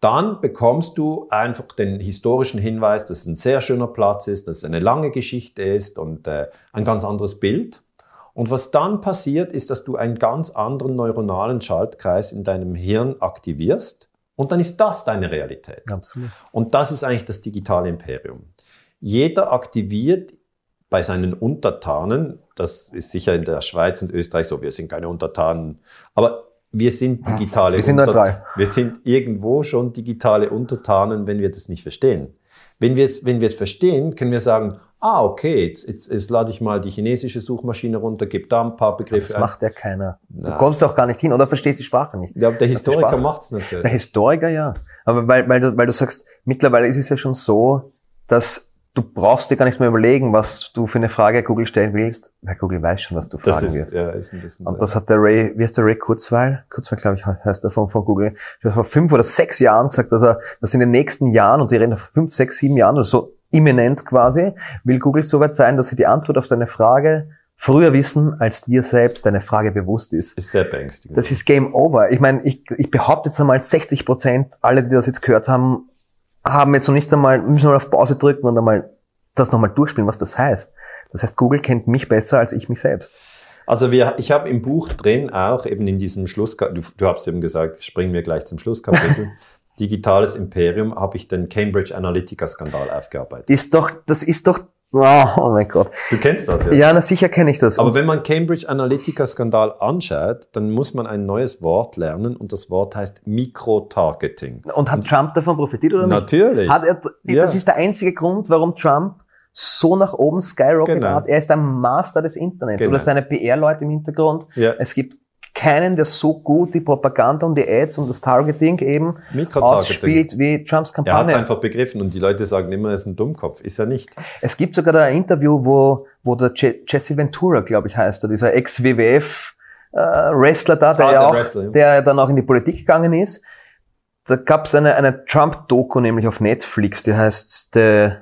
dann bekommst du einfach den historischen Hinweis, dass es ein sehr schöner Platz ist, dass es eine lange Geschichte ist und äh, ein ganz anderes Bild. Und was dann passiert, ist, dass du einen ganz anderen neuronalen Schaltkreis in deinem Hirn aktivierst und dann ist das deine Realität. Absolut. Und das ist eigentlich das digitale Imperium. Jeder aktiviert bei seinen Untertanen, das ist sicher in der Schweiz und Österreich so, wir sind keine Untertanen, aber wir sind digitale Wir sind neutral. Wir sind irgendwo schon digitale Untertanen, wenn wir das nicht verstehen. Wenn wir es, wenn wir es verstehen, können wir sagen, ah, okay, jetzt, jetzt, jetzt lade ich mal die chinesische Suchmaschine runter, gebe da ein paar Begriffe Das ein. macht ja keiner. Du Na. kommst auch gar nicht hin oder verstehst die Sprache nicht. Ja, der Historiker macht es Der natürlich. Historiker ja. Aber weil, weil, du, weil du sagst, mittlerweile ist es ja schon so, dass du brauchst dir gar nicht mehr überlegen, was du für eine Frage Google stellen willst, weil Google weiß schon, was du Das fragen ist, wirst. ja, ist ein bisschen so. Und das hat der Ray, wie heißt der Ray Kurzweil? Kurzweil, glaube ich, heißt er von, von Google. Der hat vor fünf oder sechs Jahren gesagt, dass er, dass in den nächsten Jahren, und die reden vor fünf, sechs, sieben Jahren oder so imminent quasi, will Google so weit sein, dass sie die Antwort auf deine Frage früher wissen, als dir selbst deine Frage bewusst ist. ist sehr beängstigend. Das ist Game Over. Ich meine, ich, ich behaupte jetzt einmal, 60 Prozent, alle, die das jetzt gehört haben, haben jetzt noch nicht einmal, müssen mal auf Pause drücken und einmal das nochmal durchspielen, was das heißt. Das heißt, Google kennt mich besser als ich mich selbst. Also wir, ich habe im Buch drin auch eben in diesem Schlusskapitel, du, du hast eben gesagt, springen wir gleich zum Schlusskapitel, Digitales Imperium, habe ich den Cambridge Analytica-Skandal aufgearbeitet. Ist doch, das ist doch, oh, oh mein Gott. Du kennst das, ja? Ja, na sicher kenne ich das. Aber Und wenn man Cambridge Analytica-Skandal anschaut, dann muss man ein neues Wort lernen und das Wort heißt Mikrotargeting. Und hat Trump davon profitiert oder nicht? Natürlich. Hat er, Ja. Das ist der einzige Grund, warum Trump so nach oben skyrocket Genau. hat. Er ist der Master des Internets Genau. oder seine PR-Leute im Hintergrund. Ja. Es gibt keinen, der so gut die Propaganda und die Ads und das Targeting eben ausspielt wie Trumps Er hat Kampagne. es einfach begriffen und die Leute sagen immer, er ist ein Dummkopf. Ist er nicht. Es gibt sogar da ein Interview, wo, wo der Je Jesse Ventura, glaube ich, heißt er, dieser Ex-WWF äh, Wrestler da, der, Ah, ja auch, Wrestler, ja. der dann auch in die Politik gegangen ist. Da gab es eine, eine Trump-Doku nämlich auf Netflix, die heißt The,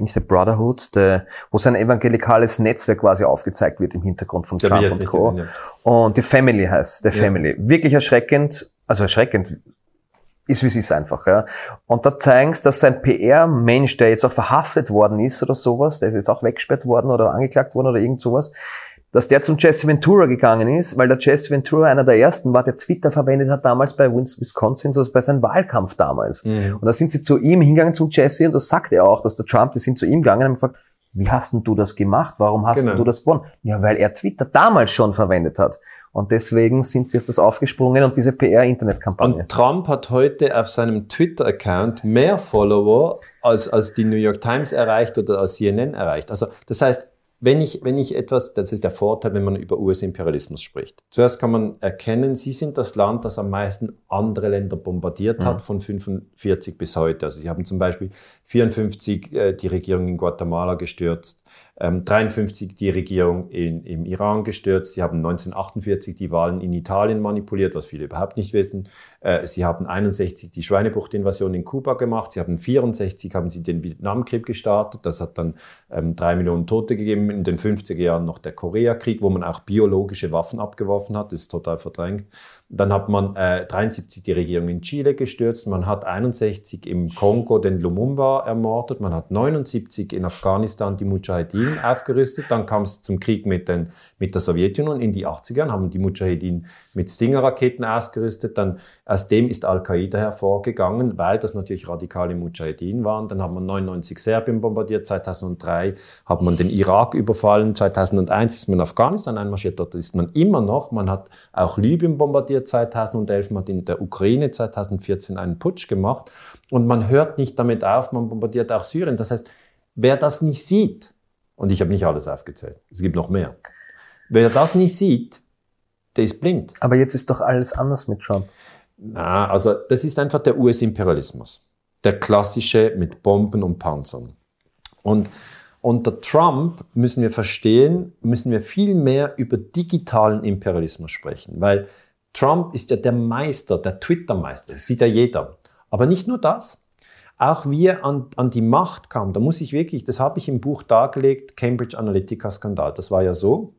nicht The Brotherhood, the, wo sein evangelikales Netzwerk quasi aufgezeigt wird im Hintergrund von habe Trump und Co. gesehen. Ja. Und die Family heißt, The Ja. Family. Wirklich erschreckend, also erschreckend ist, wie es ist einfach, ja. Und da zeigen sie, dass sein PR-Mensch, der jetzt auch verhaftet worden ist oder sowas, der ist jetzt auch weggesperrt worden oder angeklagt worden oder irgend sowas, dass der zum Jesse Ventura gegangen ist, weil der Jesse Ventura einer der ersten war, der Twitter verwendet hat damals bei Wisconsin, also bei seinem Wahlkampf damals. Mhm. Und da sind sie zu ihm hingegangen zum Jesse und das sagt er auch, dass der Trump, die sind zu ihm gegangen und haben gefragt, wie hast denn du das gemacht? Warum hast Genau. du das gewonnen? Ja, weil er Twitter damals schon verwendet hat. Und deswegen sind sie auf das aufgesprungen und diese PR-Internetkampagne. Und Trump hat heute auf seinem Twitter-Account mehr Follower als, als die New York Times erreicht oder als CNN erreicht. Also das heißt, wenn ich, wenn ich etwas, das ist der Vorteil, wenn man über US-Imperialismus spricht. Zuerst kann man erkennen, sie sind das Land, das am meisten andere Länder bombardiert hat, von 45 bis heute. Also sie haben zum Beispiel 54 äh, die Regierung in Guatemala gestürzt, ähm, 53 die Regierung in, im Iran gestürzt. Sie haben 1948 die Wahlen in Italien manipuliert, was viele überhaupt nicht wissen. Äh, sie haben 61 die Schweinebuchtinvasion in Kuba gemacht. Sie haben 64 haben sie den Vietnamkrieg gestartet. Das hat dann ähm, drei Millionen Tote gegeben. In den 50er Jahren noch der Koreakrieg, wo man auch biologische Waffen abgeworfen hat. Das ist total verdrängt. Dann hat man äh, 73 die Regierung in Chile gestürzt. Man hat 61 im Kongo den Lumumba ermordet. Man hat 79 in Afghanistan die Mujahedin aufgerüstet. Dann kam es zum Krieg mit, den, mit der Sowjetunion in die 80ern, haben die Mujahedin mit Stinger-Raketen ausgerüstet. Dann aus dem ist Al-Qaida hervorgegangen, weil das natürlich radikale Mujahedin waren. Dann hat man 99 Serbien bombardiert. 2003 hat man den Irak überfallen. 2001 ist man in Afghanistan einmarschiert. Dort ist man immer noch. Man hat auch Libyen bombardiert 2011. Man hat in der Ukraine 2014 einen Putsch gemacht. Und man hört nicht damit auf. Man bombardiert auch Syrien. Das heißt, wer das nicht sieht, und ich habe nicht alles aufgezählt, es gibt noch mehr. Wer das nicht sieht, der ist blind. Aber jetzt ist doch alles anders mit Trump. Na, also das ist einfach der US-Imperialismus. Der klassische mit Bomben und Panzern. Und unter Trump müssen wir verstehen, müssen wir viel mehr über digitalen Imperialismus sprechen, weil Trump ist ja der Meister, der Twitter-Meister, sieht ja jeder. Aber nicht nur das, auch wie er an, an die Macht kam, da muss ich wirklich, das habe ich im Buch dargelegt, Cambridge Analytica-Skandal. Das war ja so,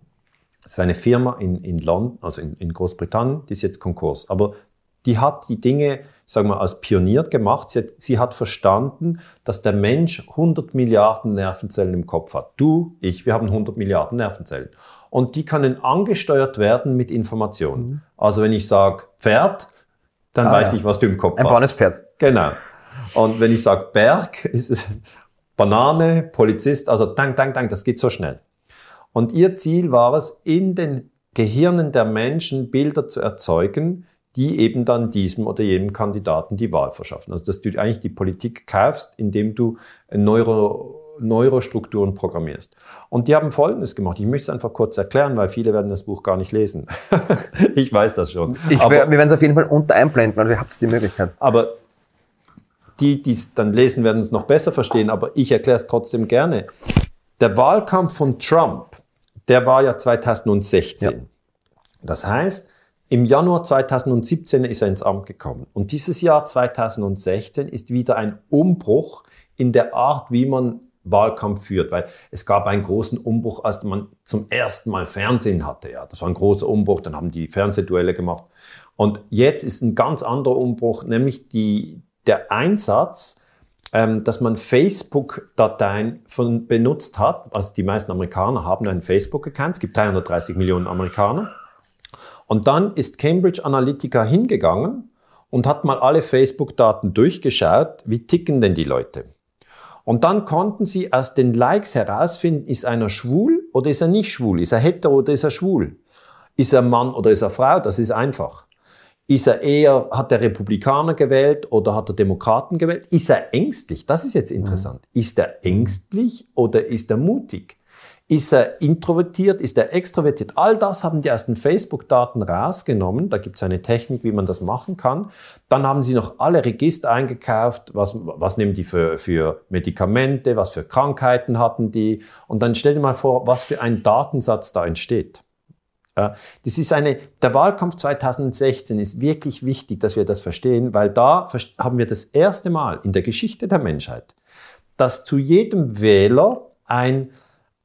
das ist eine Firma in, in London, also in, in Großbritannien, die ist jetzt Konkurs. Aber die hat die Dinge, ich sage mal, als Pionier gemacht. Sie hat, sie hat verstanden, dass der Mensch 100 Milliarden Nervenzellen im Kopf hat. Du, ich, wir haben 100 Milliarden Nervenzellen. Und die können angesteuert werden mit Informationen. Mhm. Also wenn ich sage Pferd, dann ah, weiß ja. ich, was du im Kopf Ein hast. Ein braunes Pferd. Genau. Und wenn ich sage Berg, ist es Banane, Polizist, also dank, dank, dank, das geht so schnell. Und ihr Ziel war es, in den Gehirnen der Menschen Bilder zu erzeugen, die eben dann diesem oder jenem Kandidaten die Wahl verschaffen. Also dass du eigentlich die Politik kaufst, indem du Neuro, Neurostrukturen programmierst. Und die haben Folgendes gemacht. Ich möchte es einfach kurz erklären, weil viele werden das Buch gar nicht lesen. ich weiß das schon. Ich, aber, wir werden es auf jeden Fall unter einblenden, weil wir haben die Möglichkeit. Aber die, die es dann lesen, werden es noch besser verstehen, aber ich erkläre es trotzdem gerne. Der Wahlkampf von Trump, der war ja 2016. Ja. Das heißt, im Januar 2017 ist er ins Amt gekommen. Und dieses Jahr 2016 ist wieder ein Umbruch in der Art, wie man Wahlkampf führt, weil es gab einen großen Umbruch, als man zum ersten Mal Fernsehen hatte. Ja, das war ein großer Umbruch. Dann haben die Fernsehduelle gemacht. Und jetzt ist ein ganz anderer Umbruch, nämlich die, der Einsatz, ähm, dass man Facebook-Dateien benutzt hat. Also die meisten Amerikaner haben einen Facebook-Account. Es gibt 330 Millionen Amerikaner. Und dann ist Cambridge Analytica hingegangen und hat mal alle Facebook-Daten durchgeschaut, wie ticken denn die Leute. Und dann konnten sie aus den Likes herausfinden, ist einer schwul oder ist er nicht schwul? Ist er hetero oder ist er schwul? Ist er Mann oder ist er Frau? Das ist einfach. Ist er eher, hat er Republikaner gewählt oder hat er Demokraten gewählt? Ist er ängstlich? Das ist jetzt interessant. Mhm. Ist er ängstlich oder ist er mutig? Ist er introvertiert? Ist er extrovertiert? All das haben die aus den Facebook-Daten rausgenommen. Da gibt es eine Technik, wie man das machen kann. Dann haben sie noch alle Register eingekauft. Was, was nehmen die für, für Medikamente? Was für Krankheiten hatten die? Und dann stell dir mal vor, was für ein Datensatz da entsteht. Das ist eine, der Wahlkampf 2016 ist wirklich wichtig, dass wir das verstehen, weil da haben wir das erste Mal in der Geschichte der Menschheit, dass zu jedem Wähler ein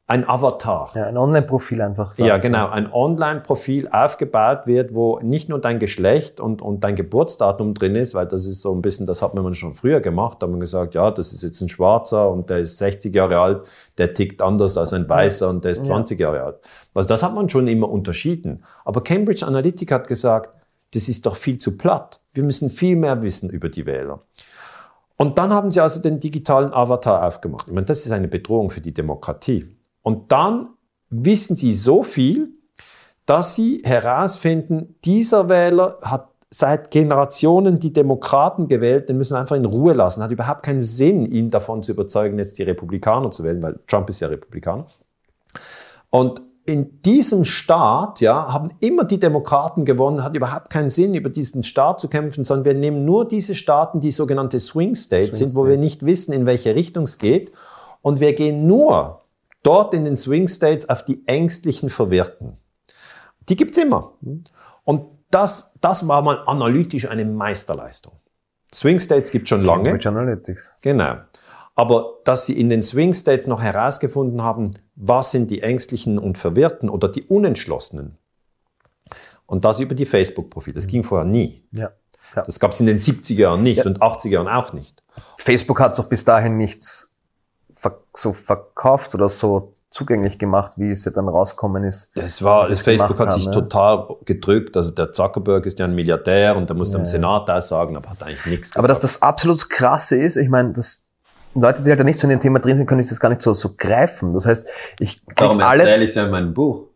ein Avatar. Ja, ein Online-Profil einfach. Ja, genau. Ein Online-Profil aufgebaut wird, wo nicht nur dein Geschlecht und, und dein Geburtsdatum drin ist, weil das ist so ein bisschen, das hat man schon früher gemacht. Da hat man gesagt, ja, das ist jetzt ein Schwarzer und der ist 60 Jahre alt, der tickt anders als ein Weißer und der ist 20 ja. Jahre alt. Also das hat man schon immer unterschieden. Aber Cambridge Analytica hat gesagt, das ist doch viel zu platt. Wir müssen viel mehr wissen über die Wähler. Und dann haben sie also den digitalen Avatar aufgemacht. Ich meine, das ist eine Bedrohung für die Demokratie. Und dann wissen sie so viel, dass sie herausfinden, dieser Wähler hat seit Generationen die Demokraten gewählt, den müssen wir einfach in Ruhe lassen. Hat überhaupt keinen Sinn, ihn davon zu überzeugen, jetzt die Republikaner zu wählen, weil Trump ist ja Republikaner. Und in diesem Staat ja, haben immer die Demokraten gewonnen, hat überhaupt keinen Sinn, über diesen Staat zu kämpfen, sondern wir nehmen nur diese Staaten, die sogenannte Swing States Swing sind, wo wir nicht wissen, in welche Richtung es geht. Und wir gehen nur dort in den Swing States auf die ängstlichen Verwirrten. Die gibt's immer. Und das, das war mal analytisch eine Meisterleistung. Swing States gibt schon lange. Cambridge Analytics. Genau. Aber dass sie in den Swing States noch herausgefunden haben, was sind die Ängstlichen und Verwirrten oder die Unentschlossenen. Und das über die Facebook-Profile. Das ging vorher nie. Ja. ja. Das gab es in den 70er Jahren nicht ja. und 80er Jahren auch nicht. Facebook hat es auch bis dahin nichts so verkauft oder so zugänglich gemacht, wie es ja dann rauskommen ist. Das war, das Facebook hat haben, sich ja. total gedrückt. Also der Zuckerberg ist ja ein Milliardär und der musste ja, im Senat aussagen, aber hat eigentlich nichts gesagt. Aber dass das absolut krasse ist, ich meine, das Leute, die halt nicht so in dem Thema drin sind, können das gar nicht so, so greifen. Das heißt, ich Darum erzähle ich es ja in meinem Buch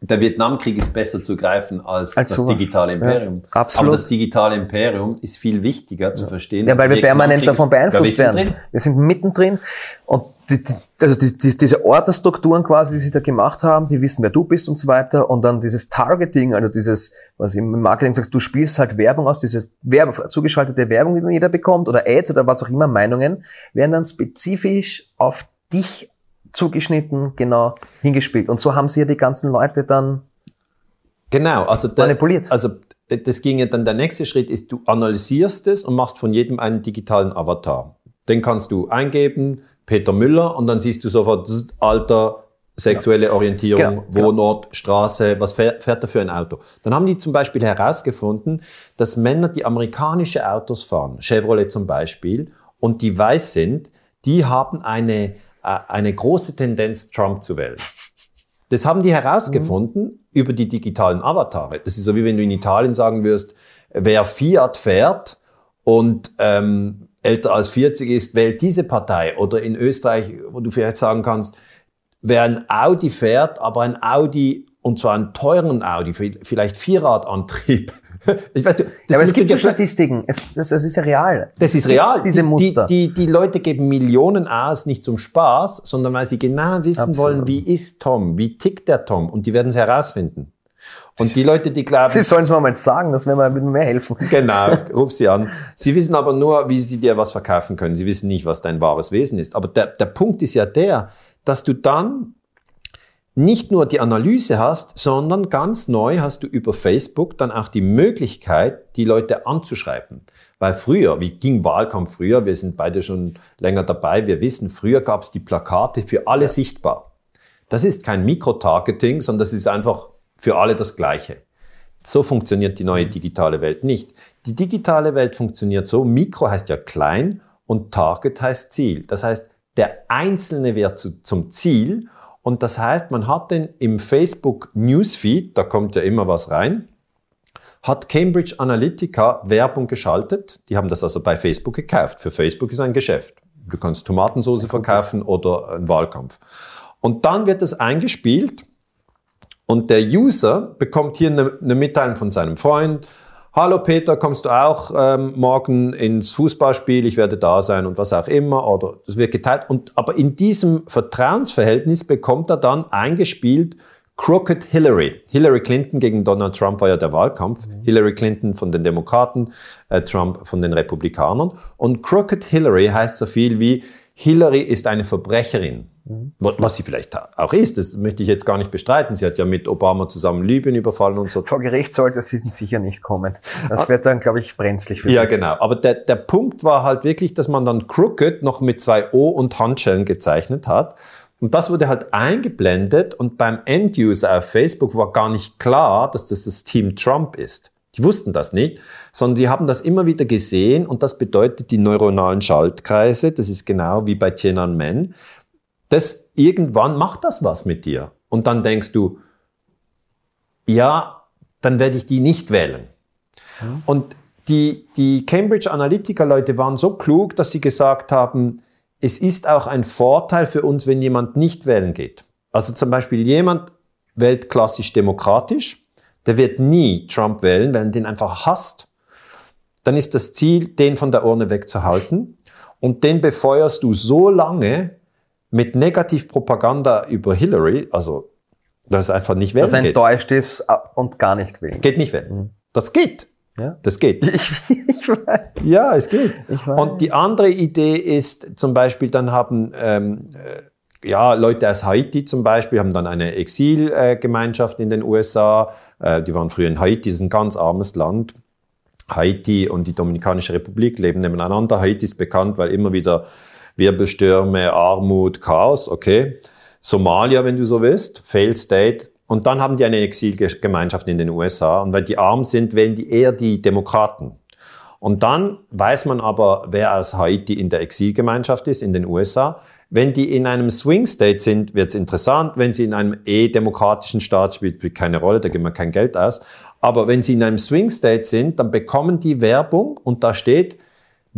der Vietnamkrieg ist besser zu greifen als, als das digitale Imperium. Ja, absolut. Aber das digitale Imperium ist viel wichtiger zu verstehen. Ja, weil wir permanent davon beeinflusst werden. Drin. Wir sind mittendrin und die, die, also die, die, diese Orderstrukturen quasi, die sie da gemacht haben, die wissen, wer du bist und so weiter. Und dann dieses Targeting, also dieses, was im Marketing sagst, du spielst halt Werbung aus, diese Werbung, zugeschaltete Werbung, die dann jeder bekommt, oder Ads oder was auch immer, Meinungen, werden dann spezifisch auf dich zugeschnitten, genau hingespielt. Und so haben sie ja die ganzen Leute dann genau, also der, manipuliert. Also das ging ja dann, der nächste Schritt ist, du analysierst es und machst von jedem einen digitalen Avatar. Den kannst du eingeben, Peter Müller, und dann siehst du sofort, Alter sexuelle Orientierung, Genau, genau. Wohnort, Straße, was fährt, fährt er für ein Auto. Dann haben die zum Beispiel herausgefunden, dass Männer, die amerikanische Autos fahren, Chevrolet zum Beispiel, und die weiß sind, die haben eine, eine große Tendenz, Trump zu wählen. Das haben die herausgefunden über die digitalen Avatare. Das ist so wie wenn du in Italien sagen wirst, wer Fiat fährt und ähm, älter als 40 ist, wählt diese Partei. Oder in Österreich, wo du vielleicht sagen kannst, wer ein Audi fährt, aber ein Audi, und zwar einen teuren Audi, vielleicht Vierradantrieb. Ich weiß, du, das, Ja, aber es gibt ja Statistiken. Es, das, das ist ja real. das ist real. Diese Die- Muster. Die, die, die Leute geben Millionen aus, nicht zum Spaß, sondern weil sie genau wissen Absolut. wollen, wie ist Tom, wie tickt der Tom und die werden es herausfinden. Und die Leute, die glauben, Sie sollen es mir mal sagen, das wäre mir würde mir mehr helfen. genau, ruf sie an. Sie wissen aber nur, wie sie dir was verkaufen können. Sie wissen nicht, was dein wahres Wesen ist. Aber der, der Punkt ist ja der, dass du dann nicht nur die Analyse hast, sondern ganz neu hast du über Facebook dann auch die Möglichkeit, die Leute anzuschreiben. Weil früher, wie ging Wahlkampf früher? Wir sind beide schon länger dabei. Wir wissen, früher gab es die Plakate für alle sichtbar. Das ist kein Mikrotargeting, sondern das ist einfach für alle das Gleiche. So funktioniert die neue digitale Welt nicht. Die digitale Welt funktioniert so, Mikro heißt ja klein und Target heißt Ziel. Das heißt, der Einzelne wird zu, zum Ziel und das heißt, man hat den im Facebook Newsfeed, da kommt ja immer was rein, hat Cambridge Analytica Werbung geschaltet. Die haben das also bei Facebook gekauft. Für Facebook ist ein Geschäft. Du kannst Tomatensauce verkaufen oder einen Wahlkampf. Und dann wird es eingespielt und der User bekommt hier eine, eine Mitteilung von seinem Freund. Hallo Peter, kommst du auch ähm, morgen ins Fußballspiel? Ich werde da sein und was auch immer. Oder es wird geteilt. Und, aber in diesem Vertrauensverhältnis bekommt er dann eingespielt Crooked Hillary. Hillary Clinton gegen Donald Trump war ja der Wahlkampf. Hillary Clinton von den Demokraten, äh, Trump von den Republikanern. Und Crooked Hillary heißt so viel wie Hillary ist eine Verbrecherin. Was sie vielleicht auch ist, das möchte ich jetzt gar nicht bestreiten. Sie hat ja mit Obama zusammen Libyen überfallen und so. Vor Gericht sollte sie sicher nicht kommen. Das wird dann, glaube ich, brenzlig für Ja, sie. genau. Aber der, der Punkt war halt wirklich, dass man dann Crooked noch mit zwei O und Handschellen gezeichnet hat. Und das wurde halt eingeblendet und beim End-User auf Facebook war gar nicht klar, dass das das Team Trump ist. Die wussten das nicht, sondern die haben das immer wieder gesehen und das bedeutet die neuronalen Schaltkreise, das ist genau wie bei Tiananmen, das irgendwann macht das was mit dir. Und dann denkst du, ja, dann werde ich die nicht wählen. Und die, die Cambridge Analytica-Leute waren so klug, dass sie gesagt haben, es ist auch ein Vorteil für uns, wenn jemand nicht wählen geht. Also zum Beispiel jemand wählt klassisch demokratisch, der wird nie Trump wählen, weil er den einfach hasst. Dann ist das Ziel, den von der Urne wegzuhalten. Und den befeuerst du so lange mit Negativpropaganda über Hillary, also dass er einfach nicht wählen Dass er geht. enttäuscht ist äh, und gar nicht will. Geht nicht wählen. Das geht. Ja? Das geht. Ich, ich weiß. Ja, es geht. Und die andere Idee ist zum Beispiel, dann haben ähm, äh, ja, Leute aus Haiti zum Beispiel, haben dann eine Exilgemeinschaft in den USA. Äh, die waren früher in Haiti, das ist ein ganz armes Land. Haiti und die Dominikanische Republik leben nebeneinander. Haiti ist bekannt, weil immer wieder Wirbelstürme, Armut, Chaos, okay. Somalia, wenn du so willst, Failed State. Und dann haben die eine Exilgemeinschaft in den USA. Und weil die arm sind, wählen die eher die Demokraten. Und dann weiß man aber, wer aus Haiti in der Exilgemeinschaft ist, in den USA. Wenn die in einem Swing State sind, wird es interessant. Wenn sie in einem eh demokratischen Staat spielt, spielt keine Rolle, da gibt man kein Geld aus. Aber wenn sie in einem Swing State sind, dann bekommen die Werbung und da steht,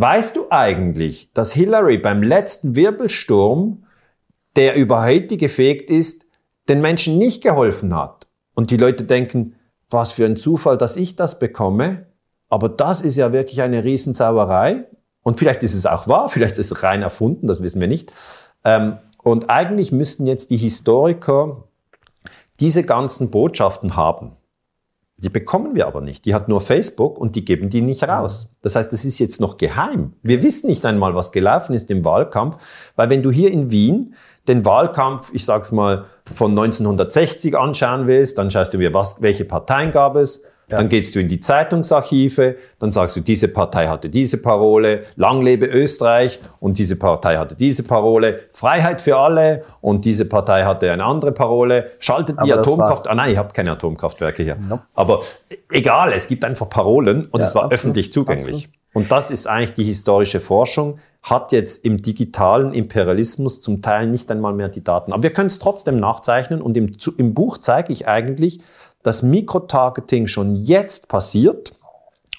weißt du eigentlich, dass Hillary beim letzten Wirbelsturm, der über Haiti gefegt ist, den Menschen nicht geholfen hat? Und die Leute denken, was für ein Zufall, dass ich das bekomme. Aber das ist ja wirklich eine Riesensauerei. Und vielleicht ist es auch wahr, vielleicht ist es rein erfunden, das wissen wir nicht. Ähm, und eigentlich müssten jetzt die Historiker diese ganzen Botschaften haben. Die bekommen wir aber nicht. Die hat nur Facebook und die geben die nicht raus. Das heißt, das ist jetzt noch geheim. Wir wissen nicht einmal, was gelaufen ist im Wahlkampf, weil wenn du hier in Wien den Wahlkampf, ich sag's mal, von 1960 anschauen willst, dann schaust du mir, was, welche Parteien gab es, Ja. Dann gehst du in die Zeitungsarchive, dann sagst du, diese Partei hatte diese Parole, Lang lebe Österreich und diese Partei hatte diese Parole, Freiheit für alle und diese Partei hatte eine andere Parole, schaltet die Atomkraft, ah nein, ich habe keine Atomkraftwerke hier. Nope. Aber egal, es gibt einfach Parolen und ja, es war absolut, öffentlich zugänglich. Absolut. Und das ist eigentlich die historische Forschung, hat jetzt im digitalen Imperialismus zum Teil nicht einmal mehr die Daten. Aber wir können es trotzdem nachzeichnen und im, im Buch zeige ich eigentlich, dass Mikrotargeting schon jetzt passiert.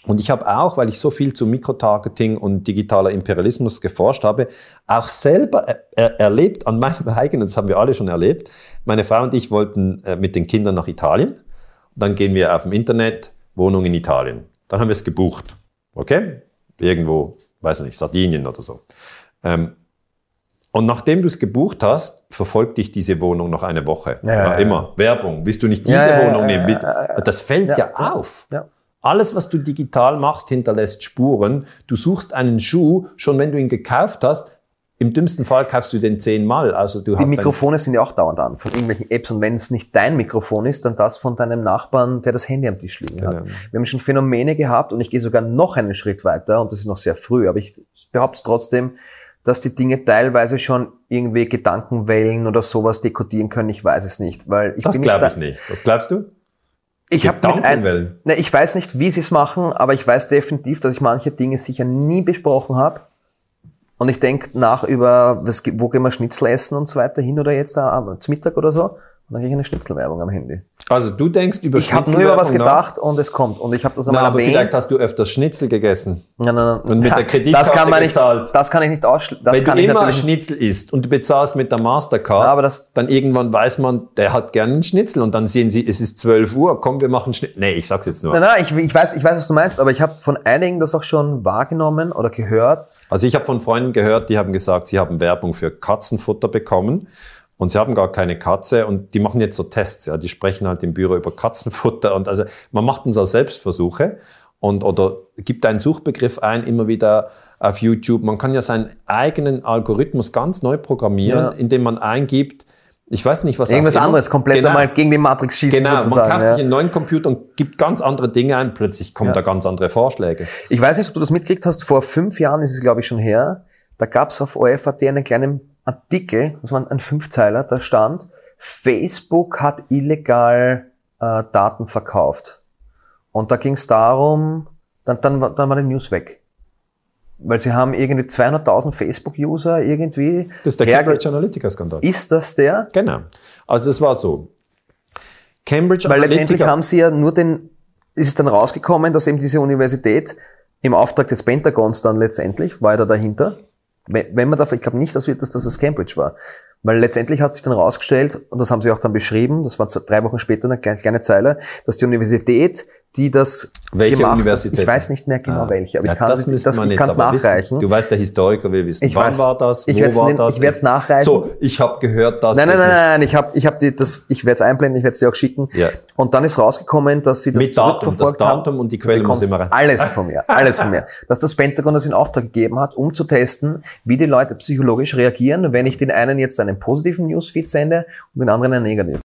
Und ich habe auch, weil ich so viel zu Mikrotargeting und digitaler Imperialismus geforscht habe, auch selber er erlebt an meinem eigenen, das haben wir alle schon erlebt. Meine Frau und ich wollten äh, mit den Kindern nach Italien. Dann gehen wir auf dem Internet, Wohnung in Italien. Dann haben wir es gebucht. Okay? Irgendwo, weiß nicht, Sardinien oder so. Ähm, und nachdem du es gebucht hast, verfolgt dich diese Wohnung noch eine Woche. Ja, ja, immer. Werbung. Willst du nicht diese ja, Wohnung nehmen? Das fällt ja, auf. Alles, was du digital machst, hinterlässt Spuren. Du suchst einen Schuh, schon wenn du ihn gekauft hast, im dümmsten Fall kaufst du den zehnmal. Also du Die Mikrofone sind ja auch dauernd an von irgendwelchen Apps und wenn es nicht dein Mikrofon ist, dann das von deinem Nachbarn, der das Handy am Tisch liegen genau. hat. Wir haben schon Phänomene gehabt und ich gehe sogar noch einen Schritt weiter und das ist noch sehr früh, aber ich behaupte es trotzdem, dass die Dinge teilweise schon irgendwie Gedankenwellen oder sowas dekodieren können. Ich weiß es nicht, weil ich das glaube ich nicht. Was glaubst du? Ich habe ein, ne, ich weiß nicht, wie sie es machen, aber ich weiß definitiv, dass ich manche Dinge sicher nie besprochen habe. Und ich denke nach über, was, wo gehen wir Schnitzel essen und so weiter hin oder jetzt da, zum Mittag oder so. Und dann kriege ich eine Schnitzelwerbung am Handy. Also du denkst über Ich habe nur über was gedacht nach? und es kommt. Und ich habe das einmal aber erwähnt. vielleicht hast du öfters Schnitzel gegessen. Nein, nein, nein. Und mit der Kreditkarte das kann man nicht, gezahlt. Das kann ich nicht ausschließen. Wenn du immer ein Schnitzel isst und du bezahlst mit der Mastercard, ja, aber das, dann irgendwann weiß man, der hat gerne einen Schnitzel und dann sehen sie, es ist 12 Uhr, komm, wir machen Schnitzel. Nee, ich sag's jetzt nur. Nein, nein, ich, ich, weiß, ich weiß, was du meinst, aber ich habe von einigen das auch schon wahrgenommen oder gehört. Also ich habe von Freunden gehört, die haben gesagt, sie haben Werbung für Katzenfutter bekommen und sie haben gar keine Katze und die machen jetzt so Tests, ja, die sprechen halt im Büro über Katzenfutter und also man macht uns auch Selbstversuche und oder gibt einen Suchbegriff ein, immer wieder auf YouTube. Man kann ja seinen eigenen Algorithmus ganz neu programmieren, ja. indem man eingibt, ich weiß nicht, was Irgendwas anderes, komplett genau. einmal gegen die Matrix schießen. Genau, sozusagen, man kauft ja. sich einen neuen Computer und gibt ganz andere Dinge ein, plötzlich kommen ja. da ganz andere Vorschläge. Ich weiß nicht, ob du das mitgekriegt hast, vor fünf Jahren ist es, glaube ich, schon her, da gab es auf OFAT einen kleinen Artikel, das war ein Fünfzeiler, da stand, Facebook hat illegal äh, Daten verkauft. Und da ging es darum, dann, dann, dann war die News weg. Weil sie haben irgendwie 200.000 Facebook-User irgendwie. Das ist der Cambridge Analytica-Skandal. Ist das der? Genau. Also es war so. Cambridge Weil Analytica letztendlich haben sie ja nur den, ist es dann rausgekommen, dass eben diese Universität im Auftrag des Pentagons dann letztendlich, war er da dahinter, wenn man davon, ich glaube nicht, dass, wir, dass das Cambridge war. Weil letztendlich hat sich dann herausgestellt, und das haben sie auch dann beschrieben, das war drei Wochen später eine kleine Zeile, dass die Universität die das welche gemacht Universität? Ich weiß nicht mehr genau ah. welche, aber ja, ich kann es das, ich kann's nachreichen. Wissen. Du weißt, der Historiker will wissen. Ich Wann weiß, war das? Wo ich war das? Ich werde es nachreichen. So, ich habe gehört, dass Nein, nein, nein, nein, ich habe ich habe die das ich werde es einblenden, ich werde es dir auch schicken. Ja. Und dann ist rausgekommen, dass sie das Mit Datum, das Datum und die Quelle muss immer rein. Alles von mir, alles von mir. Dass das Pentagon das in Auftrag gegeben hat, um zu testen, wie die Leute psychologisch reagieren, wenn ich den einen jetzt einen positiven Newsfeed sende und den anderen einen negativen.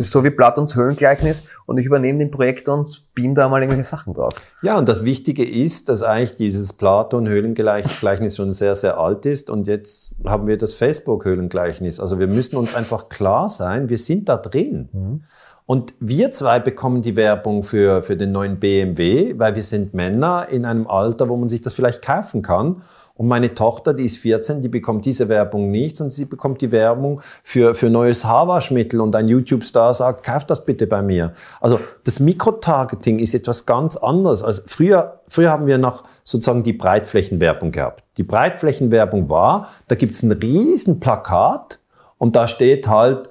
Ist so wie Platons Höhlengleichnis und ich übernehme den Projekt und beam da mal irgendwelche Sachen drauf. Ja, und das Wichtige ist, dass eigentlich dieses Platon-Höhlengleichnis schon sehr, sehr alt ist und jetzt haben wir das Facebook-Höhlengleichnis. Also wir müssen uns einfach klar sein, wir sind da drin. Mhm. Und wir zwei bekommen die Werbung für, für den neuen BMW, weil wir sind Männer in einem Alter, wo man sich das vielleicht kaufen kann. Und meine Tochter, die ist 14, die bekommt diese Werbung nicht, sondern sie bekommt die Werbung für, für neues Haarwaschmittel und ein YouTube-Star sagt, kauf das bitte bei mir. Also das Mikrotargeting ist etwas ganz anderes. Also früher, früher haben wir noch sozusagen die Breitflächenwerbung gehabt. Die Breitflächenwerbung war, da gibt's ein riesen Plakat und da steht halt,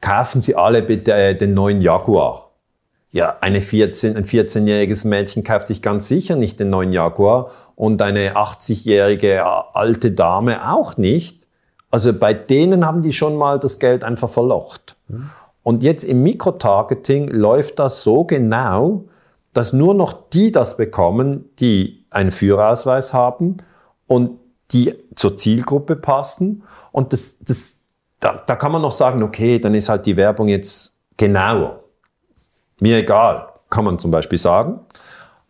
kaufen Sie alle bitte äh, den neuen Jaguar. Ja, eine 14, ein 14-jähriges Mädchen kauft sich ganz sicher nicht den neuen Jaguar und eine 80-jährige alte Dame auch nicht. Also bei denen haben die schon mal das Geld einfach verlocht. Und jetzt im Mikrotargeting läuft das so genau, dass nur noch die das bekommen, die einen Führerausweis haben und die zur Zielgruppe passen. Und das, das, da, da kann man noch sagen, okay, dann ist halt die Werbung jetzt genauer. Mir egal, kann man zum Beispiel sagen.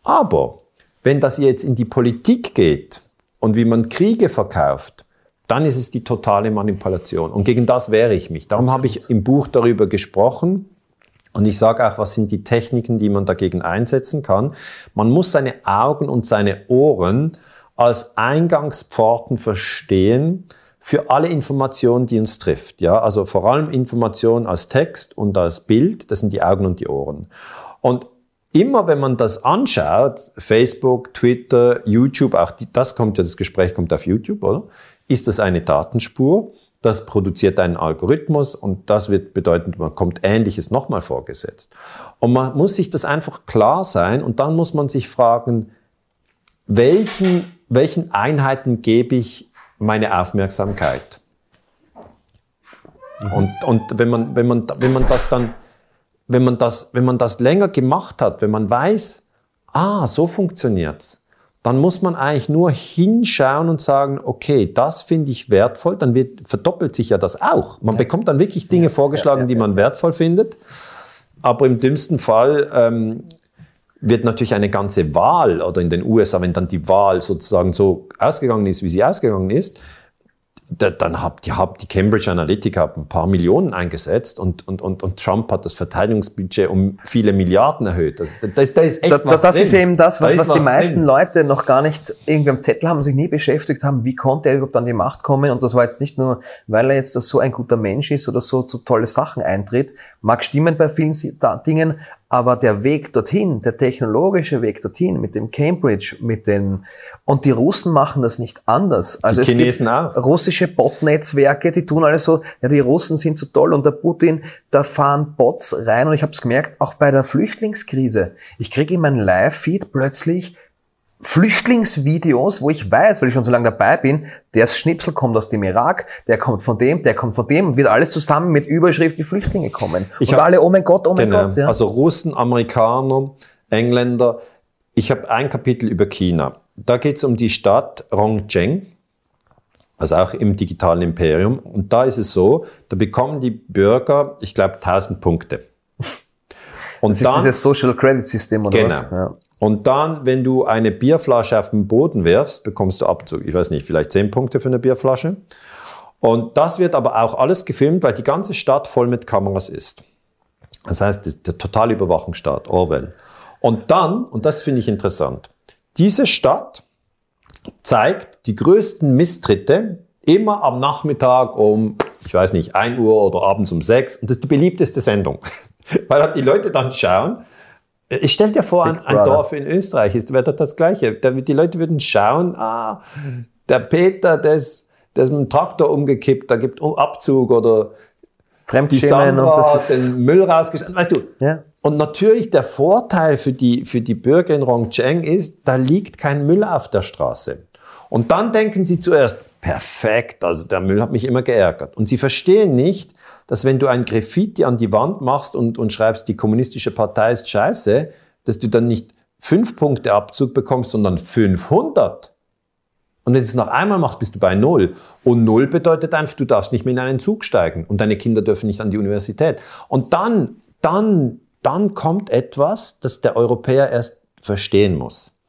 Aber wenn das jetzt in die Politik geht und wie man Kriege verkauft, dann ist es die totale Manipulation. Und gegen das wehre ich mich. Darum habe ich im Buch darüber gesprochen. Und ich sage auch, was sind die Techniken, die man dagegen einsetzen kann. Man muss seine Augen und seine Ohren als Eingangspforten verstehen für alle Informationen, die uns trifft. Ja, also vor allem Informationen als Text und als Bild, das sind die Augen und die Ohren. Und immer wenn man das anschaut, Facebook, Twitter, YouTube, auch die, das kommt ja, das Gespräch kommt auf YouTube, oder? Ist das eine Datenspur? Das produziert einen Algorithmus und das wird bedeuten, man kommt Ähnliches nochmal vorgesetzt. Und man muss sich das einfach klar sein und dann muss man sich fragen, welchen, welchen Einheiten gebe ich meine Aufmerksamkeit? Und, und wenn, man, wenn, man, wenn man das dann, wenn man das, wenn man das länger gemacht hat, wenn man weiß, ah, so funktioniert's, dann muss man eigentlich nur hinschauen und sagen, okay, das finde ich wertvoll, dann wird, verdoppelt sich ja das auch. Man ja. bekommt dann wirklich Dinge ja, vorgeschlagen, ja, die man wertvoll findet. Aber im dümmsten Fall ähm, wird natürlich eine ganze Wahl oder in den USA, wenn dann die Wahl sozusagen so ausgegangen ist, wie sie ausgegangen ist, dann hat die, die Cambridge Analytica ein paar Millionen eingesetzt und, und, und, und Trump hat das Verteidigungsbudget um viele Milliarden erhöht. Das, das, das ist echt da, was Das drin. ist eben das, was, da was die was meisten drin. Leute noch gar nicht irgendwie am Zettel haben, sich nie beschäftigt haben, wie konnte er überhaupt an die Macht kommen. Und das war jetzt nicht nur, weil er jetzt so ein guter Mensch ist oder so zu so tolle Sachen eintritt, mag stimmen bei vielen Dingen, aber der Weg dorthin, der technologische Weg dorthin mit dem Cambridge, mit den, und die Russen machen das nicht anders. Also die Chinesen auch. Russische Bot-Netzwerke, die tun alles so, ja, die Russen sind so toll und der Putin, da fahren Bots rein und ich habe es gemerkt, auch bei der Flüchtlingskrise. Ich kriege in meinen Live-Feed plötzlich Flüchtlingsvideos, wo ich weiß, weil ich schon so lange dabei bin, der Schnipsel kommt aus dem Irak, der kommt von dem, der kommt von dem, wird alles zusammen mit Überschrift die Flüchtlinge kommen. Ich und alle, oh mein Gott, oh mein genau, Gott. Ja. Also Russen, Amerikaner, Engländer. Ich habe ein Kapitel über China. Da geht es um die Stadt Rongcheng, also auch im digitalen Imperium. Und da ist es so, da bekommen die Bürger, ich glaube, 1000 Punkte. Und das dann, ist dieses Social Credit System oder genau. was? Ja. Und dann, wenn du eine Bierflasche auf den Boden wirfst, bekommst du Abzug. Ich weiß nicht, vielleicht 10 Punkte für eine Bierflasche. Und das wird aber auch alles gefilmt, weil die ganze Stadt voll mit Kameras ist. Das heißt, der totale Überwachungsstaat, Orwell. Und dann, und das finde ich interessant, diese Stadt zeigt die größten Misstritte immer am Nachmittag um, ich weiß nicht, 1 Uhr oder abends um 6. Und das ist die beliebteste Sendung. Weil die Leute dann schauen, ich stell dir vor, ein, ein Dorf in Österreich ist, wäre das das Gleiche. Die Leute würden schauen, ah, der Peter, der ist, der ist mit dem Traktor umgekippt, da gibt Abzug oder die Sandra den Müll rausgeschmissen. Weißt du? Ja. Und natürlich der Vorteil für die, für die Bürger in Rongcheng ist, da liegt kein Müll auf der Straße. Und dann denken sie zuerst, perfekt, also der Müll hat mich immer geärgert. Und sie verstehen nicht, dass wenn du ein Graffiti an die Wand machst und, und schreibst, die kommunistische Partei ist scheiße, dass du dann nicht fünf Punkte Abzug bekommst, sondern 500. Und wenn du es noch einmal machst, bist du bei Null. Und Null bedeutet einfach, du darfst nicht mehr in einen Zug steigen und deine Kinder dürfen nicht an die Universität. Und dann, dann, dann kommt etwas, das der Europäer erst verstehen muss.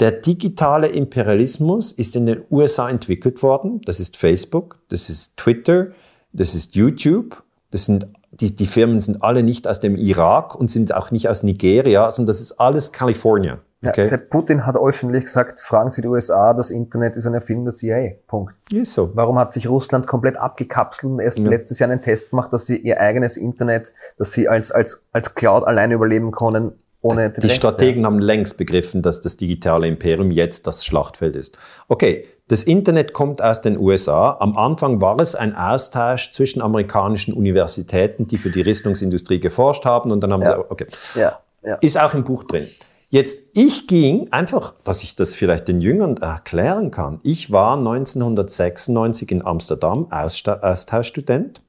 Der digitale Imperialismus ist in den USA entwickelt worden. Das ist Facebook, das ist Twitter, das ist YouTube, das sind, die, die Firmen sind alle nicht aus dem Irak und sind auch nicht aus Nigeria, sondern das ist alles Kalifornien. Okay? Ja, Putin hat öffentlich gesagt, fragen Sie die USA, das Internet ist eine Erfindung der CIA. Punkt. Ist so. Warum hat sich Russland komplett abgekapselt und erst ja. letztes Jahr einen Test gemacht, dass sie ihr eigenes Internet, dass sie als, als, als Cloud alleine überleben können, ohne Die Strategen ja. haben längst begriffen, dass das digitale Imperium jetzt das Schlachtfeld ist. Okay, das Internet kommt aus den USA. Am Anfang war es ein Austausch zwischen amerikanischen Universitäten, die für die Rüstungsindustrie geforscht haben und dann haben ja. sie, okay. Ja. Ja. Ist auch im Buch drin. Jetzt, ich ging einfach, dass ich das vielleicht den Jüngern erklären kann. Ich war 1996 in Amsterdam Austauschstudent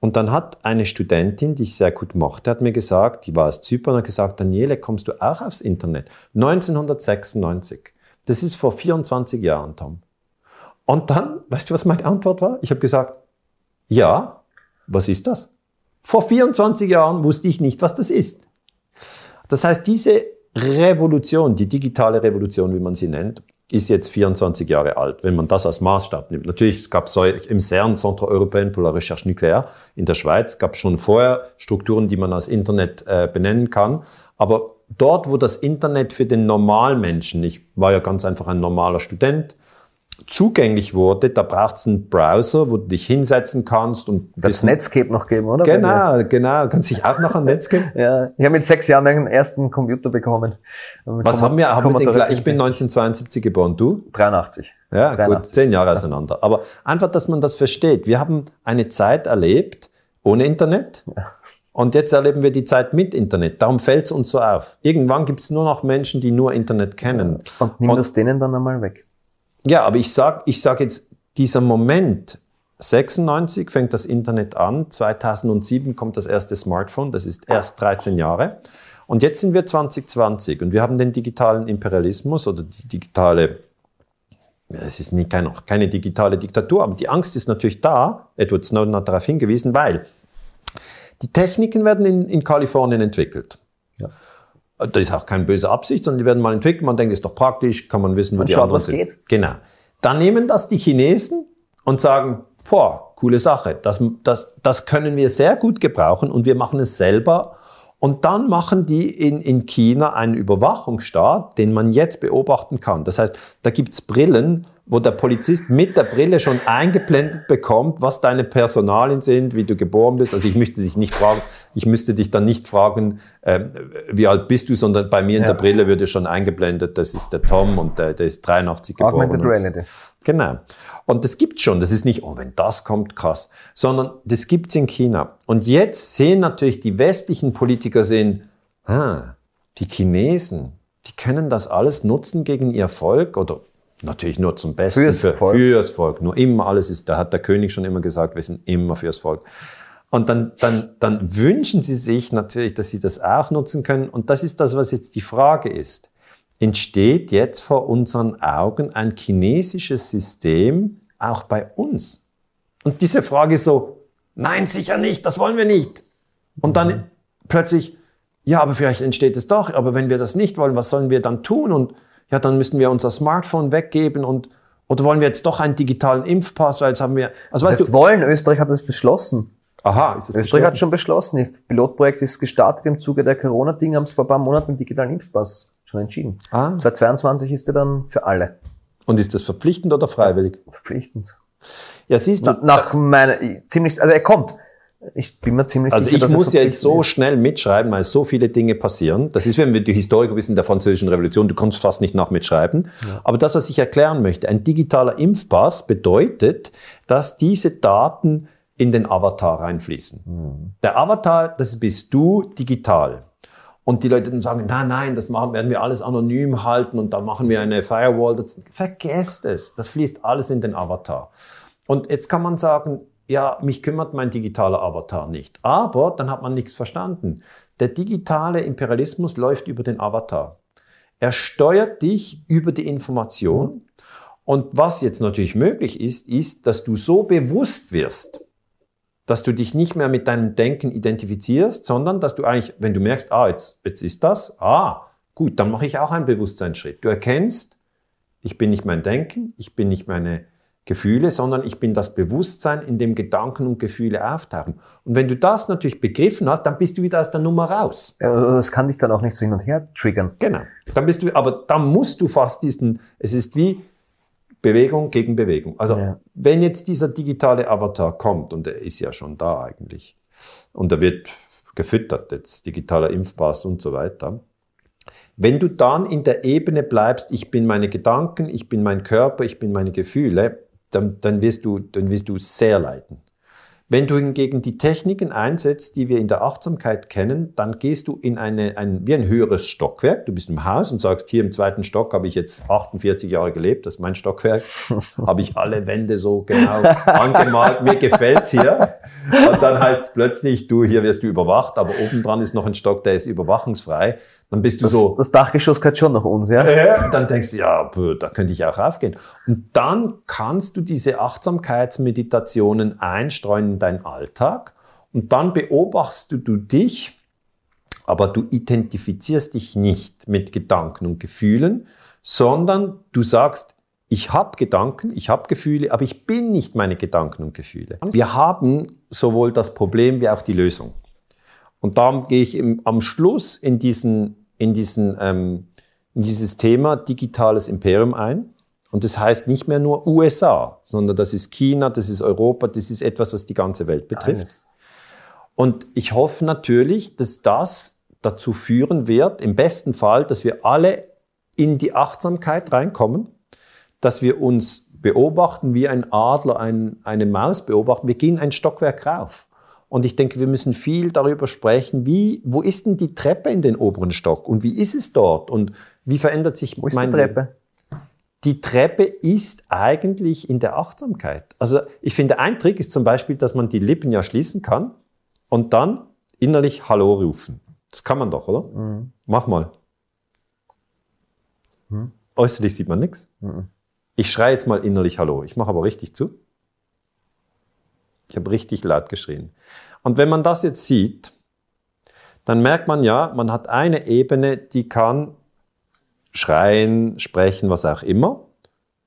Und dann hat eine Studentin, die ich sehr gut mochte, hat mir gesagt, die war aus Zypern, hat gesagt, Daniele, kommst du auch aufs Internet? 1996. Das ist vor 24 Jahren, Tom. Und dann, weißt du, was meine Antwort war? Ich habe gesagt, ja, was ist das? Vor 24 Jahren wusste ich nicht, was das ist. Das heißt, diese Revolution, die digitale Revolution, wie man sie nennt, ist jetzt 24 Jahre alt, wenn man das als Maßstab nimmt. Natürlich, es gab so im CERN, Centre Européen pour la Recherche Nucléaire in der Schweiz, gab es schon vorher Strukturen, die man als Internet äh, benennen kann. Aber dort, wo das Internet für den Normalmenschen, ich war ja ganz einfach ein normaler Student, zugänglich wurde, da braucht es einen Browser, wo du dich hinsetzen kannst und das Netscape noch geben, oder? Genau, genau. Kannst dich auch noch an Netscape? ja, ich habe mit sechs Jahren meinen ersten Computer bekommen. Was haben wir? Haben wir den, ich bin 1972 geboren, du? 83. Ja, 83. gut, zehn Jahre auseinander. Aber einfach, dass man das versteht. Wir haben eine Zeit erlebt ohne Internet. Ja. Und jetzt erleben wir die Zeit mit Internet. Darum fällt es uns so auf. Irgendwann gibt es nur noch Menschen, die nur Internet kennen. Und nimm und, das denen dann einmal weg. Ja, aber ich sage ich sag jetzt, dieser Moment, 96 fängt das Internet an, 2007 kommt das erste Smartphone, das ist erst 13 Jahre. Und jetzt sind wir 2020 und wir haben den digitalen Imperialismus oder die digitale, es ist nicht, keine, keine digitale Diktatur, aber die Angst ist natürlich da. Edward Snowden hat darauf hingewiesen, weil die Techniken werden in, in Kalifornien entwickelt. Ja. Das ist auch keine böse Absicht, sondern die werden mal entwickelt. Man denkt, ist doch praktisch, kann man wissen, wo und die schaut, anderen was sind. Geht. Genau. Dann nehmen das die Chinesen und sagen, boah, coole Sache. Das, das, das können wir sehr gut gebrauchen und wir machen es selber. Und dann machen die in, in China einen Überwachungsstaat, den man jetzt beobachten kann. Das heißt, da gibt's Brillen, wo der Polizist mit der Brille schon eingeblendet bekommt, was deine Personalien sind, wie du geboren bist. Also ich möchte dich nicht fragen, ich müsste dich dann nicht fragen, äh, wie alt bist du, sondern bei mir in ja. der Brille würde schon eingeblendet, das ist der Tom und der, der ist 83 geboren. Augmented Reality. Genau. Und das gibt's schon. Das ist nicht, oh, wenn das kommt, krass. Sondern das gibt's in China. Und jetzt sehen natürlich die westlichen Politiker sehen, ah, die Chinesen, die können das alles nutzen gegen ihr Volk oder Natürlich nur zum Besten. Fürs für, Volk. Fürs Volk. Nur immer alles ist, da hat der König schon immer gesagt, wir sind immer fürs Volk. Und dann, dann, dann wünschen sie sich natürlich, dass sie das auch nutzen können. Und das ist das, was jetzt die Frage ist. Entsteht jetzt vor unseren Augen ein chinesisches System auch bei uns? Und diese Frage ist so, nein, sicher nicht, das wollen wir nicht. Und dann mhm. plötzlich, ja, aber vielleicht entsteht es doch, aber wenn wir das nicht wollen, was sollen wir dann tun? Und ja, dann müssen wir unser Smartphone weggeben und oder wollen wir jetzt doch einen digitalen Impfpass, weil jetzt haben wir, also weißt das du, wollen, Österreich hat das beschlossen. Aha, ist das Österreich hat schon beschlossen. Das Pilotprojekt ist gestartet im Zuge der Corona-Dinge, haben es vor ein paar Monaten mit digitalen Impfpass schon entschieden. Ah. 2022 ist der dann für alle. Und ist das verpflichtend oder freiwillig? Verpflichtend. Ja, siehst du. Na, nach meiner, ziemlich, also er kommt. Ich bin mir ziemlich also sicher, Also ich muss ja jetzt so schnell mitschreiben, weil so viele Dinge passieren. Das ist, wenn wir die Historiker wissen der französischen Revolution, du kommst fast nicht nach mitschreiben. Ja. Aber das, was ich erklären möchte, ein digitaler Impfpass bedeutet, dass diese Daten in den Avatar reinfließen. Mhm. Der Avatar, das bist du digital. Und die Leute dann sagen, nein, nein, das machen, werden wir alles anonym halten und da machen wir eine Firewall. Das, vergesst es. Das fließt alles in den Avatar. Und jetzt kann man sagen, ja, mich kümmert mein digitaler Avatar nicht. Aber dann hat man nichts verstanden. Der digitale Imperialismus läuft über den Avatar. Er steuert dich über die Information. Und was jetzt natürlich möglich ist, ist, dass du so bewusst wirst, dass du dich nicht mehr mit deinem Denken identifizierst, sondern dass du eigentlich, wenn du merkst, ah, jetzt, jetzt ist das, ah, gut, dann mache ich auch einen Bewusstseinsschritt. Du erkennst, ich bin nicht mein Denken, ich bin nicht meine Gefühle, sondern ich bin das Bewusstsein, in dem Gedanken und Gefühle auftauchen. Und wenn du das natürlich begriffen hast, dann bist du wieder aus der Nummer raus. Das kann dich dann auch nicht so hin und her triggern. Genau. Dann bist du, aber dann musst du fast diesen, es ist wie Bewegung gegen Bewegung. Also ja. wenn jetzt dieser digitale Avatar kommt, und er ist ja schon da eigentlich, und er wird gefüttert, jetzt digitaler Impfpass und so weiter, wenn du dann in der Ebene bleibst, ich bin meine Gedanken, ich bin mein Körper, ich bin meine Gefühle, dann, dann, wirst, du, dann wirst du sehr leiden. Wenn du hingegen die Techniken einsetzt, die wir in der Achtsamkeit kennen, dann gehst du in eine, ein, wie ein höheres Stockwerk. Du bist im Haus und sagst, hier im zweiten Stock habe ich jetzt 48 Jahre gelebt, das ist mein Stockwerk. habe ich alle Wände so genau angemalt, mir gefällt's hier. Und dann heißt es plötzlich, du, hier wirst du überwacht, aber obendran ist noch ein Stock, der ist überwachungsfrei. Dann bist du Das, so, das Dachgeschoss gehört schon nach uns, ja? äh, dann denkst du, ja, da könnte ich auch raufgehen. Und dann kannst du diese Achtsamkeitsmeditationen einstreuen in deinen Alltag und dann beobachtest du dich, aber du identifizierst dich nicht mit Gedanken und Gefühlen, sondern du sagst, ich habe Gedanken, ich habe Gefühle, aber ich bin nicht meine Gedanken und Gefühle. Wir haben sowohl das Problem wie auch die Lösung. Und darum gehe ich im, am Schluss in, diesen, in, diesen, ähm, in dieses Thema digitales Imperium ein. Und das heißt nicht mehr nur USA, sondern das ist China, das ist Europa, das ist etwas, was die ganze Welt betrifft. Alles. Und ich hoffe natürlich, dass das dazu führen wird, im besten Fall, dass wir alle in die Achtsamkeit reinkommen, dass wir uns beobachten, wie ein Adler ein, eine Maus beobachten. Wir gehen ein Stockwerk rauf. Und ich denke, wir müssen viel darüber sprechen, wie, wo ist denn die Treppe in den oberen Stock und wie ist es dort und wie verändert sich Wo ist mein die Treppe? die Treppe ist eigentlich in der Achtsamkeit. Also ich finde, ein Trick ist zum Beispiel, dass man die Lippen ja schließen kann und dann innerlich Hallo rufen. Das kann man doch, oder? Mach mal. Äußerlich sieht man nichts. Ich schreie jetzt mal innerlich Hallo. Ich mache aber richtig zu. Ich habe richtig laut geschrien. Und wenn man das jetzt sieht, dann merkt man ja, man hat eine Ebene, die kann schreien, sprechen, was auch immer.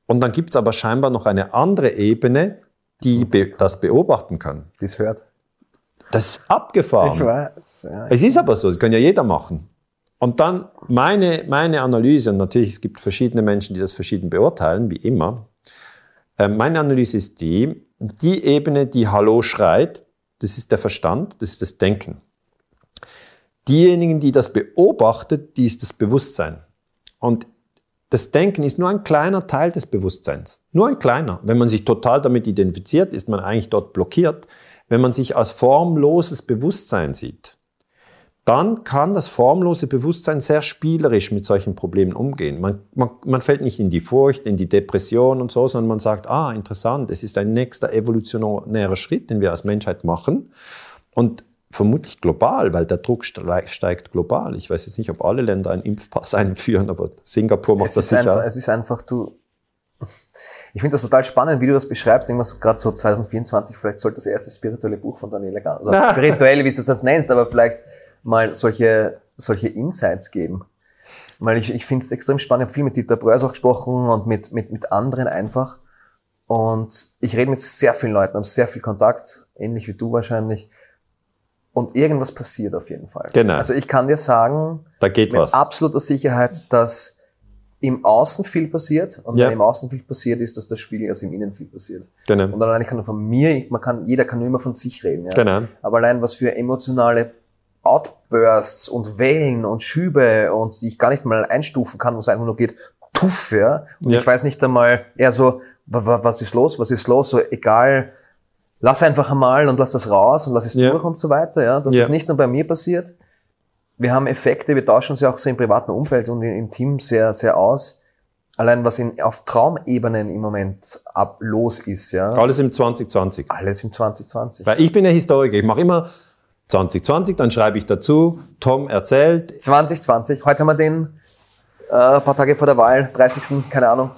Und dann gibt es aber scheinbar noch eine andere Ebene, die be das beobachten kann. Das hört. Das ist abgefahren. Ich weiß. Ja. Es ist aber so, das kann ja jeder machen. Und dann meine, meine Analyse, und natürlich es gibt verschiedene Menschen, die das verschieden beurteilen, wie immer. Äh, meine Analyse ist die, die Ebene, die Hallo schreit, das ist der Verstand, das ist das Denken. Diejenigen, die das beobachtet, die ist das Bewusstsein. Und das Denken ist nur ein kleiner Teil des Bewusstseins. Nur ein kleiner. Wenn man sich total damit identifiziert, ist man eigentlich dort blockiert. Wenn man sich als formloses Bewusstsein sieht, dann kann das formlose Bewusstsein sehr spielerisch mit solchen Problemen umgehen. Man, man, man fällt nicht in die Furcht, in die Depression und so, sondern man sagt, ah, interessant, es ist ein nächster evolutionärer Schritt, den wir als Menschheit machen. Und vermutlich global, weil der Druck ste- steigt global. Ich weiß jetzt nicht, ob alle Länder einen Impfpass einführen, aber Singapur macht Es das sicher. einfach, es ist einfach, du. Ich finde das total spannend, wie du das beschreibst. Irgendwas gerade so 2024, vielleicht sollte das erste spirituelle Buch von Daniela Gans, oder spirituelle, wie du das nennst, aber vielleicht mal solche, solche Insights geben. Weil ich, ich finde es extrem spannend. Ich habe viel mit Dieter Breuers auch gesprochen und mit, mit, mit anderen einfach. Und ich rede mit sehr vielen Leuten, habe sehr viel Kontakt, ähnlich wie du wahrscheinlich. Und irgendwas passiert auf jeden Fall. Genau. Also ich kann dir sagen, Da geht mit was. absoluter Sicherheit, dass im Außen viel passiert und Ja. wenn im Außen viel passiert ist, dass der Spiegel, also im Innen viel passiert. Genau. Und allein ich kann nur von mir, man kann, jeder kann nur immer von sich reden. Ja? Genau. Aber allein was für emotionale Outbursts und Wellen und Schübe und die ich gar nicht mal einstufen kann, wo es einfach nur geht, tuff, ja. Und Ja. ich weiß nicht einmal eher so, wa- wa- was ist los, was ist los, so egal, lass einfach einmal und lass das raus und lass es Ja. durch und so weiter, ja. Das Ja. ist nicht nur bei mir passiert. Wir haben Effekte, wir tauschen ja auch so im privaten Umfeld und im Team sehr, sehr aus. Allein was in, auf Traumebenen im Moment ab, los ist, ja. Alles im 2020. Alles im 2020. Weil ich bin ja Historiker. Ich mache immer 2020, dann schreibe ich dazu, Tom erzählt. 2020. Heute haben wir den äh, ein paar Tage vor der Wahl, 30. keine Ahnung.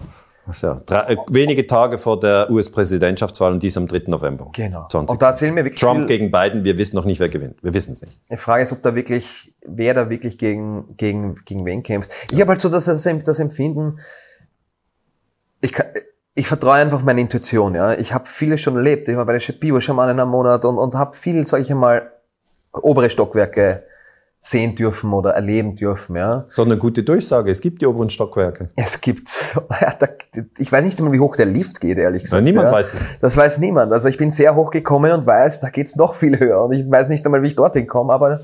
Also, drei, äh, wenige Tage vor der US-Präsidentschaftswahl und dies am 3. November. Genau. 20. Und da erzählen wir wirklich Trump viel. gegen Biden, wir wissen noch nicht, wer gewinnt. Wir wissen es nicht. Die Frage ist, ob da wirklich, wer da wirklich gegen, gegen, gegen wen kämpft. Ich habe halt so das, das Empfinden, ich, kann, ich vertraue einfach auf meine Intuition. Ja. Ich habe vieles schon erlebt. Ich war bei der Bio-Schamanin am Monat und, und habe viel, sage ich einmal, obere Stockwerke sehen dürfen oder erleben dürfen. Ja. So eine gute Durchsage. Es gibt die oberen Stockwerke. Es gibt, da, ich weiß nicht einmal, wie hoch der Lift geht, ehrlich gesagt. Nein, niemand ja. weiß es. Das weiß niemand. Also ich bin sehr hoch gekommen und weiß, da geht's noch viel höher. Und ich weiß nicht einmal, wie ich dorthin komme, aber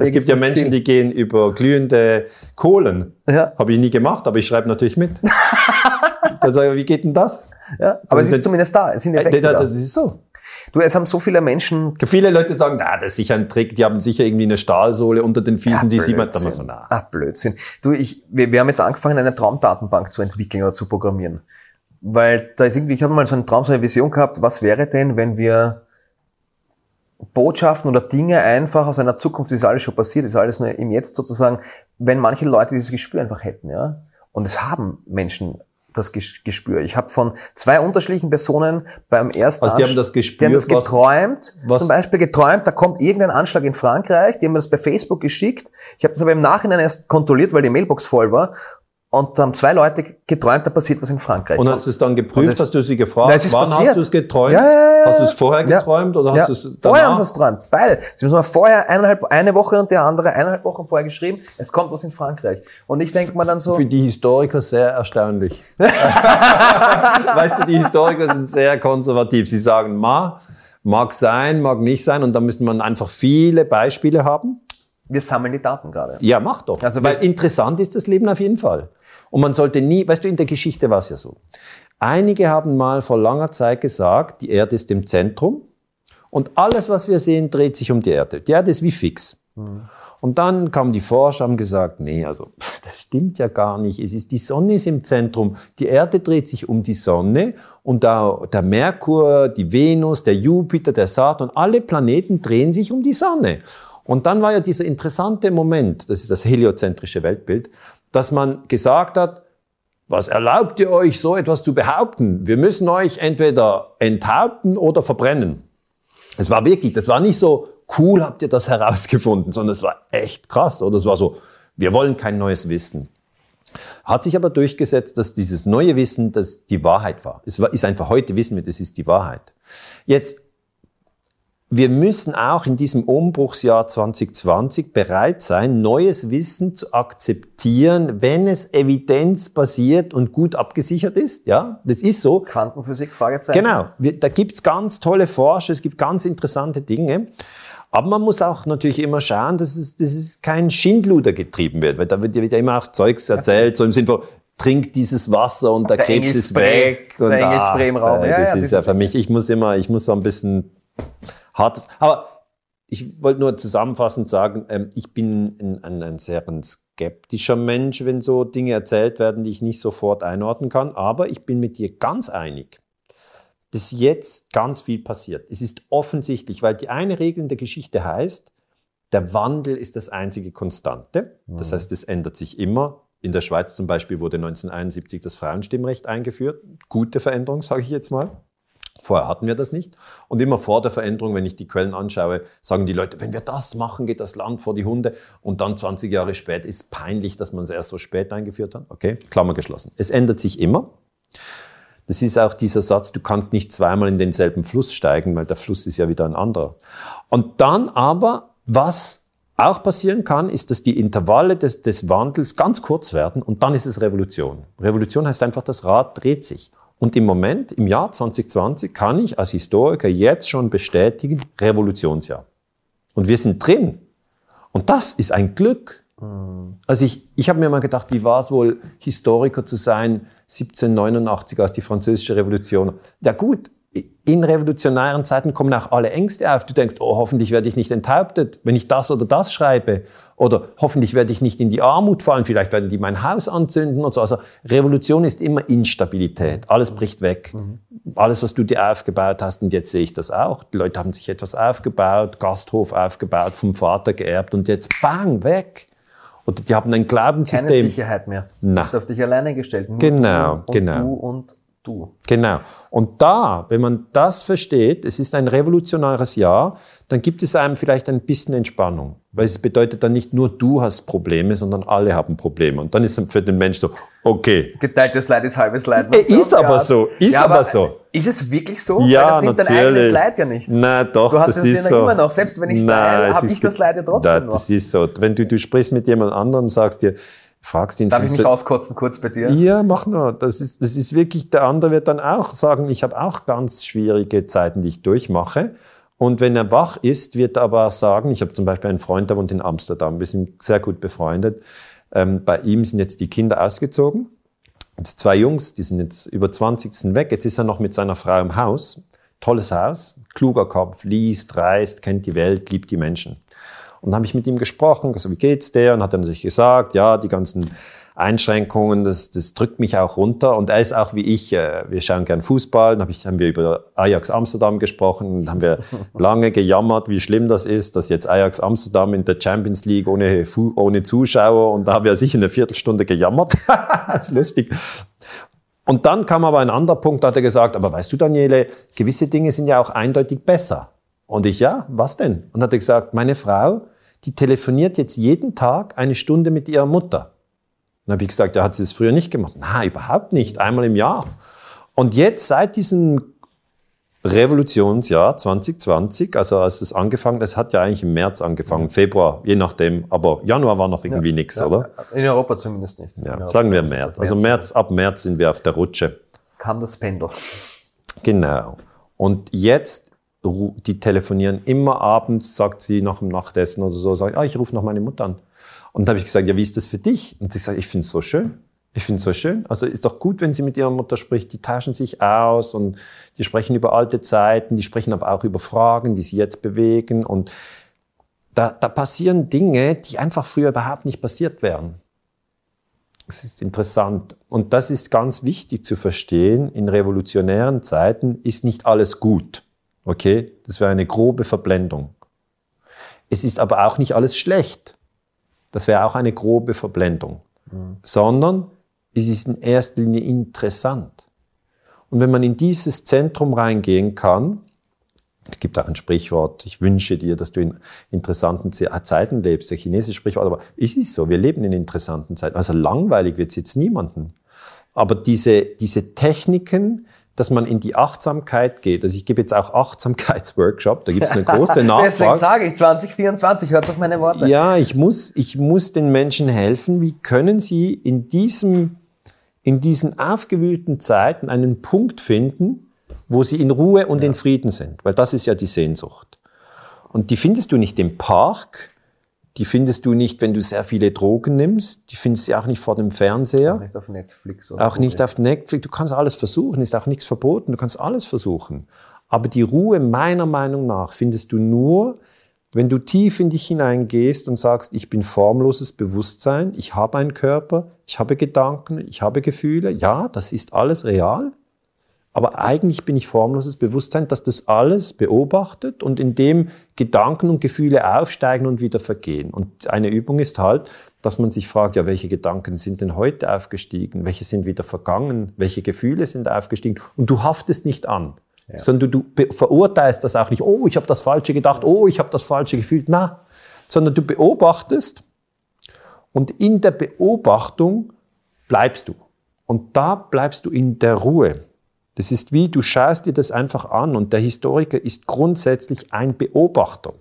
Es gibt ja das Menschen, Ziel. die gehen über glühende Kohlen. Ja, Habe ich nie gemacht, aber ich schreibe natürlich mit. Dann sage ich, wie geht denn das? ja. Aber Das es ist zumindest da. Es sind Äh, Effekte das da. ist so. Du, es haben so viele Menschen. Viele Leute sagen, na, das ist sicher ein Trick, die haben sicher irgendwie eine Stahlsohle unter den Füßen, Ja, die sieht man dann so nah. Ah, Blödsinn. Du, ich, wir, wir haben jetzt angefangen, eine Traumdatenbank zu entwickeln oder zu programmieren. Weil da ist irgendwie, ich habe mal so einen Traum, so eine Vision gehabt, was wäre denn, wenn wir Botschaften oder Dinge einfach aus einer Zukunft, das ist alles schon passiert, das ist alles nur im Jetzt sozusagen, wenn manche Leute dieses Gespür einfach hätten, ja. Und es haben Menschen das Ges- Gespür. Ich habe von zwei unterschiedlichen Personen beim ersten Also die haben das die Gespür, haben das was- geträumt, was- zum Beispiel geträumt, da kommt irgendein Anschlag in Frankreich, die haben mir das bei Facebook geschickt. Ich habe das aber im Nachhinein erst kontrolliert, weil die Mailbox voll war. Und da haben zwei Leute geträumt, da passiert was in Frankreich. Und hast du es dann geprüft? es- hast du sie gefragt? Nein, es ist Wann passiert. hast du es geträumt? Ja, ja, ja, hast du es vorher geträumt oder hast du es vorher haben danach? sie es geträumt. Beide. Sie haben vorher eineinhalb, eine Woche und der andere eineinhalb Wochen vorher geschrieben, es kommt was in Frankreich. Und ich denke mir dann so, Für die Historiker sehr erstaunlich. weißt du, die Historiker sind sehr konservativ. Sie sagen, ma, mag sein, mag nicht sein. Und da müsste man einfach viele Beispiele haben. wir sammeln die Daten gerade. Ja, mach doch. Also Weil wir- interessant ist das Leben auf jeden Fall. Und man sollte nie, weißt du, in der Geschichte war es ja so. Einige haben mal vor langer Zeit gesagt, die Erde ist im Zentrum und alles, was wir sehen, dreht sich um die Erde. Die Erde ist wie fix. Und dann kamen die Forscher, haben gesagt, nee, also das stimmt ja gar nicht. Es ist die Sonne ist im Zentrum. Die Erde dreht sich um die Sonne und da, der Merkur, die Venus, der Jupiter, der Saturn, alle Planeten drehen sich um die Sonne. Und dann war ja dieser interessante Moment, das ist das heliozentrische Weltbild, dass man gesagt hat, was erlaubt ihr euch, so etwas zu behaupten? Wir müssen euch entweder enthaupten oder verbrennen. Es war wirklich, das war nicht so, cool habt ihr das herausgefunden, sondern es war echt krass. Oder es war so, wir wollen kein neues Wissen. Hat sich aber durchgesetzt, dass dieses neue Wissen, das die Wahrheit war. Es war, ist einfach heute wissen wir, das ist die Wahrheit. Jetzt, wir müssen auch in diesem Umbruchsjahr 2020 bereit sein, neues Wissen zu akzeptieren, wenn es evidenzbasiert und gut abgesichert ist. Ja, das ist so. Quantenphysik, Fragezeichen. Genau, wir, da gibt's ganz tolle Forscher, es gibt ganz interessante Dinge. Aber man muss auch natürlich immer schauen, dass es, dass es kein Schindluder getrieben wird, weil da wird ja wieder immer auch Zeugs erzählt, so im Sinne von, trink dieses Wasser und der, Der Krebs ist Engelspray, weg. Und der Engelspray im Raum. Ja, das ja, ist ja für mich, ich muss immer, ich muss so ein bisschen hartes, aber ich wollte nur zusammenfassend sagen, ähm, ich bin ein, ein, ein sehr ein skeptischer Mensch, wenn so Dinge erzählt werden, die ich nicht sofort einordnen kann. Aber ich bin mit dir ganz einig, dass jetzt ganz viel passiert. Es ist offensichtlich, weil die eine Regel in der Geschichte heißt, der Wandel ist das einzige Konstante. Das heißt, es ändert sich immer. In der Schweiz zum Beispiel wurde 1971 das Frauenstimmrecht eingeführt. Gute Veränderung, sage ich jetzt mal. Vorher hatten wir das nicht. Und immer vor der Veränderung, wenn ich die Quellen anschaue, sagen die Leute, wenn wir das machen, geht das Land vor die Hunde. Und dann 20 Jahre später ist peinlich, dass man es erst so spät eingeführt hat. Okay, Klammer geschlossen. Es ändert sich immer. Das ist auch dieser Satz, du kannst nicht zweimal in denselben Fluss steigen, weil der Fluss ist ja wieder ein anderer. Und dann aber, was auch passieren kann, ist, dass die Intervalle des, des Wandels ganz kurz werden und dann ist es Revolution. Revolution heißt einfach, das Rad dreht sich. Und im Moment, im Jahr 2020, kann ich als Historiker jetzt schon bestätigen, Revolutionsjahr. Und wir sind drin. Und das ist ein Glück. Also ich, ich habe mir mal gedacht, wie war es wohl, Historiker zu sein 1789, als die französische Revolution. Ja gut, in revolutionären Zeiten kommen auch alle Ängste auf. Du denkst, oh, hoffentlich werde ich nicht enthauptet, wenn ich das oder das schreibe. Oder hoffentlich werde ich nicht in die Armut fallen, vielleicht werden die mein Haus anzünden und so. Also Revolution ist immer Instabilität. Alles bricht weg. Alles, was du dir aufgebaut hast, und jetzt sehe ich das auch. Die Leute haben sich etwas aufgebaut, Gasthof aufgebaut, vom Vater geerbt und jetzt bang, weg. Oder die haben ein Keine Glaubenssystem. Sicherheit mehr. Na. Du bist auf dich alleine gestellt. Nur Genau, und genau. Du und du. Genau. Und da, wenn man das versteht, es ist ein revolutionäres Jahr, dann gibt es einem vielleicht ein bisschen Entspannung. Weil es bedeutet dann nicht nur du hast Probleme, sondern alle haben Probleme. Und dann ist für den Mensch so, okay. Geteiltes Leid ist halbes Leid. Äh, ist aber so, ist aber so. Ist es wirklich so? Ja, Weil das nimmt dein natürlich. eigenes Leid ja nicht. Na doch, Du hast das es ist ja so. immer noch. Selbst wenn Nein, teile, es hab ist ich das Leid ja trotzdem Na, noch. Das ist so. Wenn du, du sprichst mit jemand anderem, sagst dir, fragst ihn, Darf ich mich auskotzen kurz bei dir? Ja, mach nur. Das ist, das ist wirklich, der andere wird dann auch sagen, ich habe auch ganz schwierige Zeiten, die ich durchmache. Und wenn er wach ist, wird er aber sagen, ich habe zum Beispiel einen Freund, der wohnt in Amsterdam, wir sind sehr gut befreundet. Ähm, bei ihm sind jetzt die Kinder ausgezogen. Jetzt zwei Jungs, die sind jetzt über 20 sind weg. Jetzt ist er noch mit seiner Frau im Haus. tolles Haus, kluger Kopf, liest, reist, kennt die Welt, liebt die Menschen. Und dann habe ich mit ihm gesprochen, also wie geht's dir? Und hat er natürlich gesagt, ja, die ganzen Einschränkungen, das, das drückt mich auch runter. Und er ist auch wie ich, äh, wir schauen gern Fußball. Dann hab ich, haben wir über Ajax Amsterdam gesprochen. Dann haben wir lange gejammert, wie schlimm das ist, dass jetzt Ajax Amsterdam in der Champions League ohne, ohne Zuschauer. Und da haben wir sicher eine Viertelstunde gejammert. das ist lustig. Und dann kam aber ein anderer Punkt, da hat er gesagt, aber weißt du, Daniele, gewisse Dinge sind ja auch eindeutig besser. Und ich, ja, was denn? Und hat er gesagt, meine Frau, die telefoniert jetzt jeden Tag eine Stunde mit ihrer Mutter. Dann habe ich gesagt, ja, hat sie es früher nicht gemacht? Na, überhaupt nicht, einmal im Jahr. Und jetzt seit diesem Revolutionsjahr 2020, also als es angefangen, es hat ja eigentlich im März angefangen, Februar, je nachdem, aber Januar war noch irgendwie ja, nichts, ja, oder? In Europa zumindest nicht. Ja, sagen wir März. Also März, ab März sind wir auf der Rutsche. Kam das Pendel. Genau. Und jetzt, die telefonieren immer abends, sagt sie nach dem Nachtessen oder so, sagt, ah, ich rufe noch meine Mutter an. Und dann habe ich gesagt, ja, wie ist das für dich? Und sie sagt, ich finde es so schön. Ich finde es so schön. Also ist doch gut, wenn sie mit ihrer Mutter spricht. Die tauschen sich aus und die sprechen über alte Zeiten, die sprechen aber auch über Fragen, die sie jetzt bewegen. Und da, da passieren Dinge, die einfach früher überhaupt nicht passiert wären. Das ist interessant. Und das ist ganz wichtig zu verstehen. In revolutionären Zeiten ist nicht alles gut. Okay? Das wäre eine grobe Verblendung. Es ist aber auch nicht alles schlecht. Das wäre auch eine grobe Verblendung. Mhm. Sondern es ist in erster Linie interessant. Und wenn man in dieses Zentrum reingehen kann, es gibt auch ein Sprichwort, ich wünsche dir, dass du in interessanten Zeiten lebst, der chinesische Sprichwort, aber es ist so, wir leben in interessanten Zeiten. Also langweilig wird es jetzt niemanden. Aber diese, diese Techniken, dass man in die Achtsamkeit geht. Also ich gebe jetzt auch Achtsamkeitsworkshop, da gibt es eine große Nachfrage. Deswegen sage ich 2024, hört auf meine Worte. Ja, ich muss, ich muss den Menschen helfen. Wie können sie in diesem, in diesen aufgewühlten Zeiten einen Punkt finden, wo sie in Ruhe und ja. in Frieden sind? Weil das ist ja die Sehnsucht. Und die findest du nicht im Park, die findest du nicht, wenn du sehr viele Drogen nimmst. Die findest du auch nicht vor dem Fernseher. Auch nicht auf Netflix. Oder auch nicht auf Netflix. Du kannst alles versuchen, ist auch nichts verboten. Du kannst alles versuchen. Aber die Ruhe meiner Meinung nach findest du nur, wenn du tief in dich hineingehst und sagst, ich bin formloses Bewusstsein, ich habe einen Körper, ich habe Gedanken, ich habe Gefühle. Ja, das ist alles real. Aber eigentlich bin ich formloses Bewusstsein, dass das alles beobachtet und in dem Gedanken und Gefühle aufsteigen und wieder vergehen. Und eine Übung ist halt, dass man sich fragt, ja, welche Gedanken sind denn heute aufgestiegen? Welche sind wieder vergangen? Welche Gefühle sind aufgestiegen? Und du haftest nicht an, ja. sondern du, du verurteilst das auch nicht. Oh, ich habe das Falsche gedacht. Oh, ich habe das Falsche gefühlt. Na, sondern du beobachtest und in der Beobachtung bleibst du. Und da bleibst du in der Ruhe. Das ist wie, du schaust dir das einfach an und der Historiker ist grundsätzlich ein Beobachter.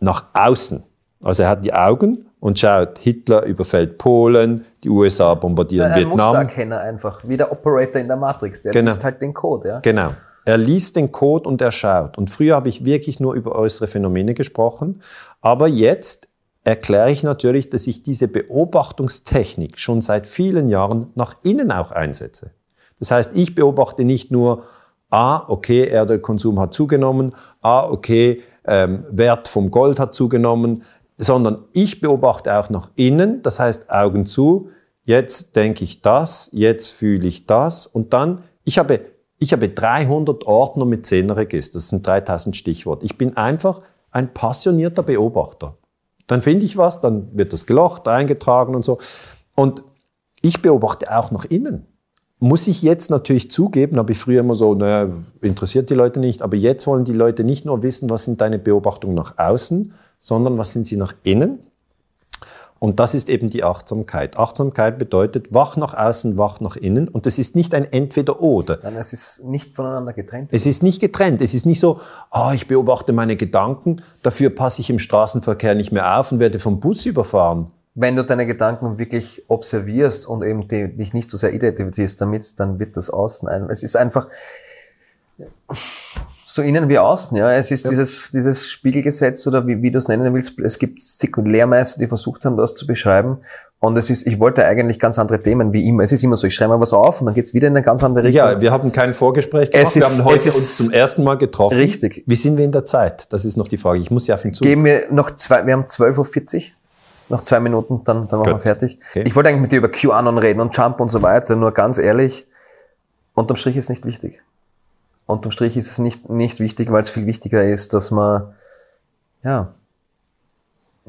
Nach außen. Also er hat die Augen und schaut, Hitler überfällt Polen, die USA bombardieren ein Vietnam. Ein Mustererkenner einfach, wie der Operator in der Matrix, der genau. liest halt den Code. Ja? Genau. Er liest den Code und er schaut. Und früher habe ich wirklich nur über äußere Phänomene gesprochen, aber jetzt erkläre ich natürlich, dass ich diese Beobachtungstechnik schon seit vielen Jahren nach innen auch einsetze. Das heißt, ich beobachte nicht nur, ah, okay, Erdölkonsum hat zugenommen, ah, okay, ähm, Wert vom Gold hat zugenommen, sondern ich beobachte auch nach innen, das heißt Augen zu, jetzt denke ich das, jetzt fühle ich das und dann, ich habe, ich habe 300 Ordner mit Zehnerregister, das sind 3000 Stichworte. Ich bin einfach ein passionierter Beobachter. Dann finde ich was, dann wird das gelocht, eingetragen und so. Und ich beobachte auch nach innen muss ich jetzt natürlich zugeben, habe ich früher immer so, naja, interessiert die Leute nicht, aber jetzt wollen die Leute nicht nur wissen, was sind deine Beobachtungen nach außen, sondern was sind sie nach innen. Und das ist eben die Achtsamkeit. Achtsamkeit bedeutet wach nach außen, wach nach innen. Und das ist nicht ein Entweder-Oder. Nein, es ist nicht voneinander getrennt. Es ist nicht getrennt. Es ist nicht so, oh, ich beobachte meine Gedanken, dafür passe ich im Straßenverkehr nicht mehr auf und werde vom Bus überfahren wenn du deine Gedanken wirklich observierst und eben die, dich nicht so sehr identifizierst damit, dann wird das außen ein. Es ist einfach so innen wie außen, ja. Es ist ja. dieses, dieses Spiegelgesetz oder wie, wie du es nennen willst. Es gibt Lehrmeister, die versucht haben, das zu beschreiben. Und es ist, ich wollte eigentlich ganz andere Themen, wie immer. Es ist immer so, ich schreibe mal was auf und dann geht's wieder in eine ganz andere Richtung. Ja, wir haben kein Vorgespräch gemacht. Es wir ist- haben heute ist- uns zum ersten Mal getroffen. Richtig. Wie sind wir in der Zeit? Das ist noch die Frage. Ich muss ja auf ihn zu. Geben wir noch zwei, wir haben 12.40 Uhr. Noch zwei Minuten, dann, dann machen wir Gut. fertig. Okay. Ich wollte eigentlich mit dir über QAnon reden und Trump und so weiter, nur ganz ehrlich, unterm Strich ist es nicht wichtig. Unterm Strich ist es nicht, nicht wichtig, weil es viel wichtiger ist, dass man, ja,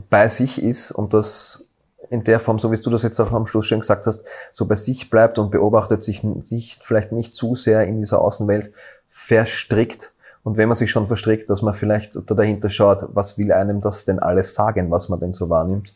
bei sich ist und das in der Form, so wie du das jetzt auch am Schluss schon gesagt hast, so bei sich bleibt und beobachtet sich, sich vielleicht nicht zu sehr in dieser Außenwelt verstrickt. Und wenn man sich schon verstrickt, dass man vielleicht da dahinter schaut, was will einem das denn alles sagen, was man denn so wahrnimmt.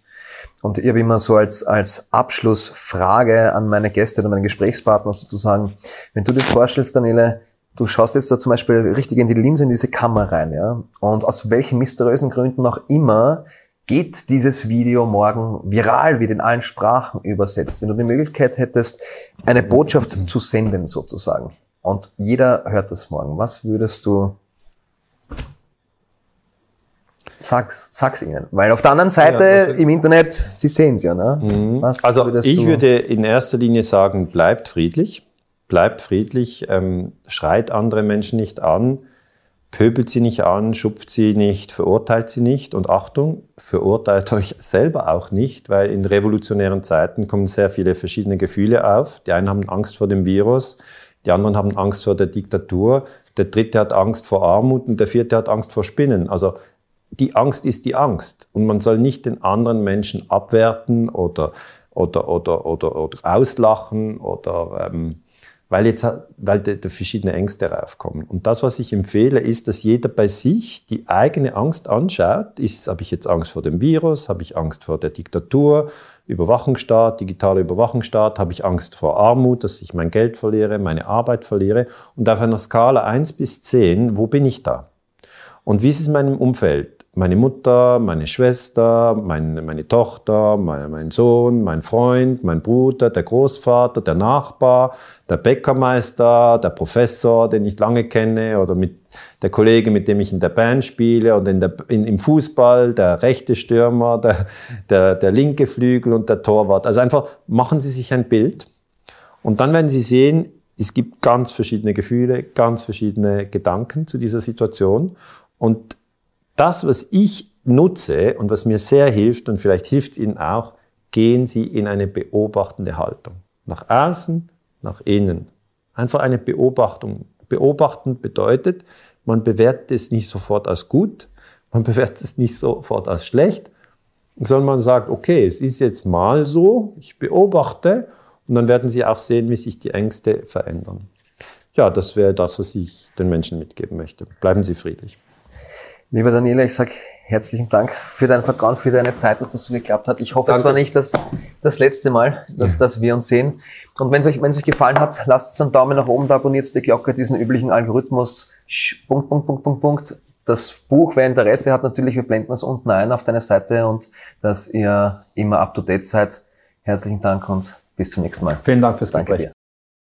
Und ich habe immer so als, als Abschlussfrage an meine Gäste oder meine Gesprächspartner sozusagen, wenn du dir jetzt vorstellst, Daniele, du schaust jetzt da zum Beispiel richtig in die Linse in diese Kamera rein, ja, und aus welchen mysteriösen Gründen auch immer geht dieses Video morgen viral, wird in allen Sprachen übersetzt. Wenn du die Möglichkeit hättest, eine Botschaft zu senden sozusagen, und jeder hört das morgen, was würdest du Sag's, sag's ihnen. Weil auf der anderen Seite Ja, das- im Internet, sie sehen's ja, ne? Was Also ich würde in erster Linie sagen, bleibt friedlich. Bleibt friedlich, ähm, schreit andere Menschen nicht an, pöbelt sie nicht an, schupft sie nicht, verurteilt sie nicht. Und Achtung, verurteilt euch selber auch nicht, weil in revolutionären Zeiten kommen sehr viele verschiedene Gefühle auf. Die einen haben Angst vor dem Virus, die anderen haben Angst vor der Diktatur, der dritte hat Angst vor Armut und der vierte hat Angst vor Spinnen. Also die Angst ist die Angst. Und man soll nicht den anderen Menschen abwerten oder, oder, oder, oder, oder auslachen oder ähm, weil jetzt weil da, verschiedene Ängste raufkommen. Und das, was ich empfehle, ist, dass jeder bei sich die eigene Angst anschaut. Ist, habe ich jetzt Angst vor dem Virus? Habe ich Angst vor der Diktatur? Überwachungsstaat, digitaler Überwachungsstaat? Habe ich Angst vor Armut, dass ich mein Geld verliere, meine Arbeit verliere? Und auf einer Skala 1 bis 10, wo bin ich da? Und wie ist es in meinem Umfeld? Meine Mutter, meine Schwester, meine, meine Tochter, mein, mein Sohn, mein Freund, mein Bruder, der Großvater, der Nachbar, der Bäckermeister, der Professor, den ich lange kenne, oder mit der Kollege, mit dem ich in der Band spiele, oder in der, in, im Fußball, der rechte Stürmer, der, der, der linke Flügel und der Torwart. Also einfach machen Sie sich ein Bild und dann werden Sie sehen, es gibt ganz verschiedene Gefühle, ganz verschiedene Gedanken zu dieser Situation. Und das, was ich nutze und was mir sehr hilft, und vielleicht hilft es Ihnen auch, gehen Sie in eine beobachtende Haltung. Nach außen, nach innen. Einfach eine Beobachtung. Beobachten bedeutet, man bewertet es nicht sofort als gut, man bewertet es nicht sofort als schlecht, sondern man sagt, okay, es ist jetzt mal so, ich beobachte und dann werden Sie auch sehen, wie sich die Ängste verändern. Ja, das wäre das, was ich den Menschen mitgeben möchte. Bleiben Sie friedlich. Lieber Daniela, ich sag herzlichen Dank für dein Vertrauen, für deine Zeit, dass das so geklappt hat. Ich hoffe, es war nicht das, das letzte Mal, dass, dass wir uns sehen. Und wenn es euch, euch gefallen hat, lasst einen Daumen nach oben da, abonniert die Glocke, diesen üblichen Algorithmus. Punkt, Punkt, Punkt, Punkt, Punkt. Das Buch, wer Interesse hat, natürlich, wir blenden es unten ein auf deine Seite und dass ihr immer up to date seid. Herzlichen Dank und bis zum nächsten Mal. Vielen Dank fürs Danke Gespräch. dir.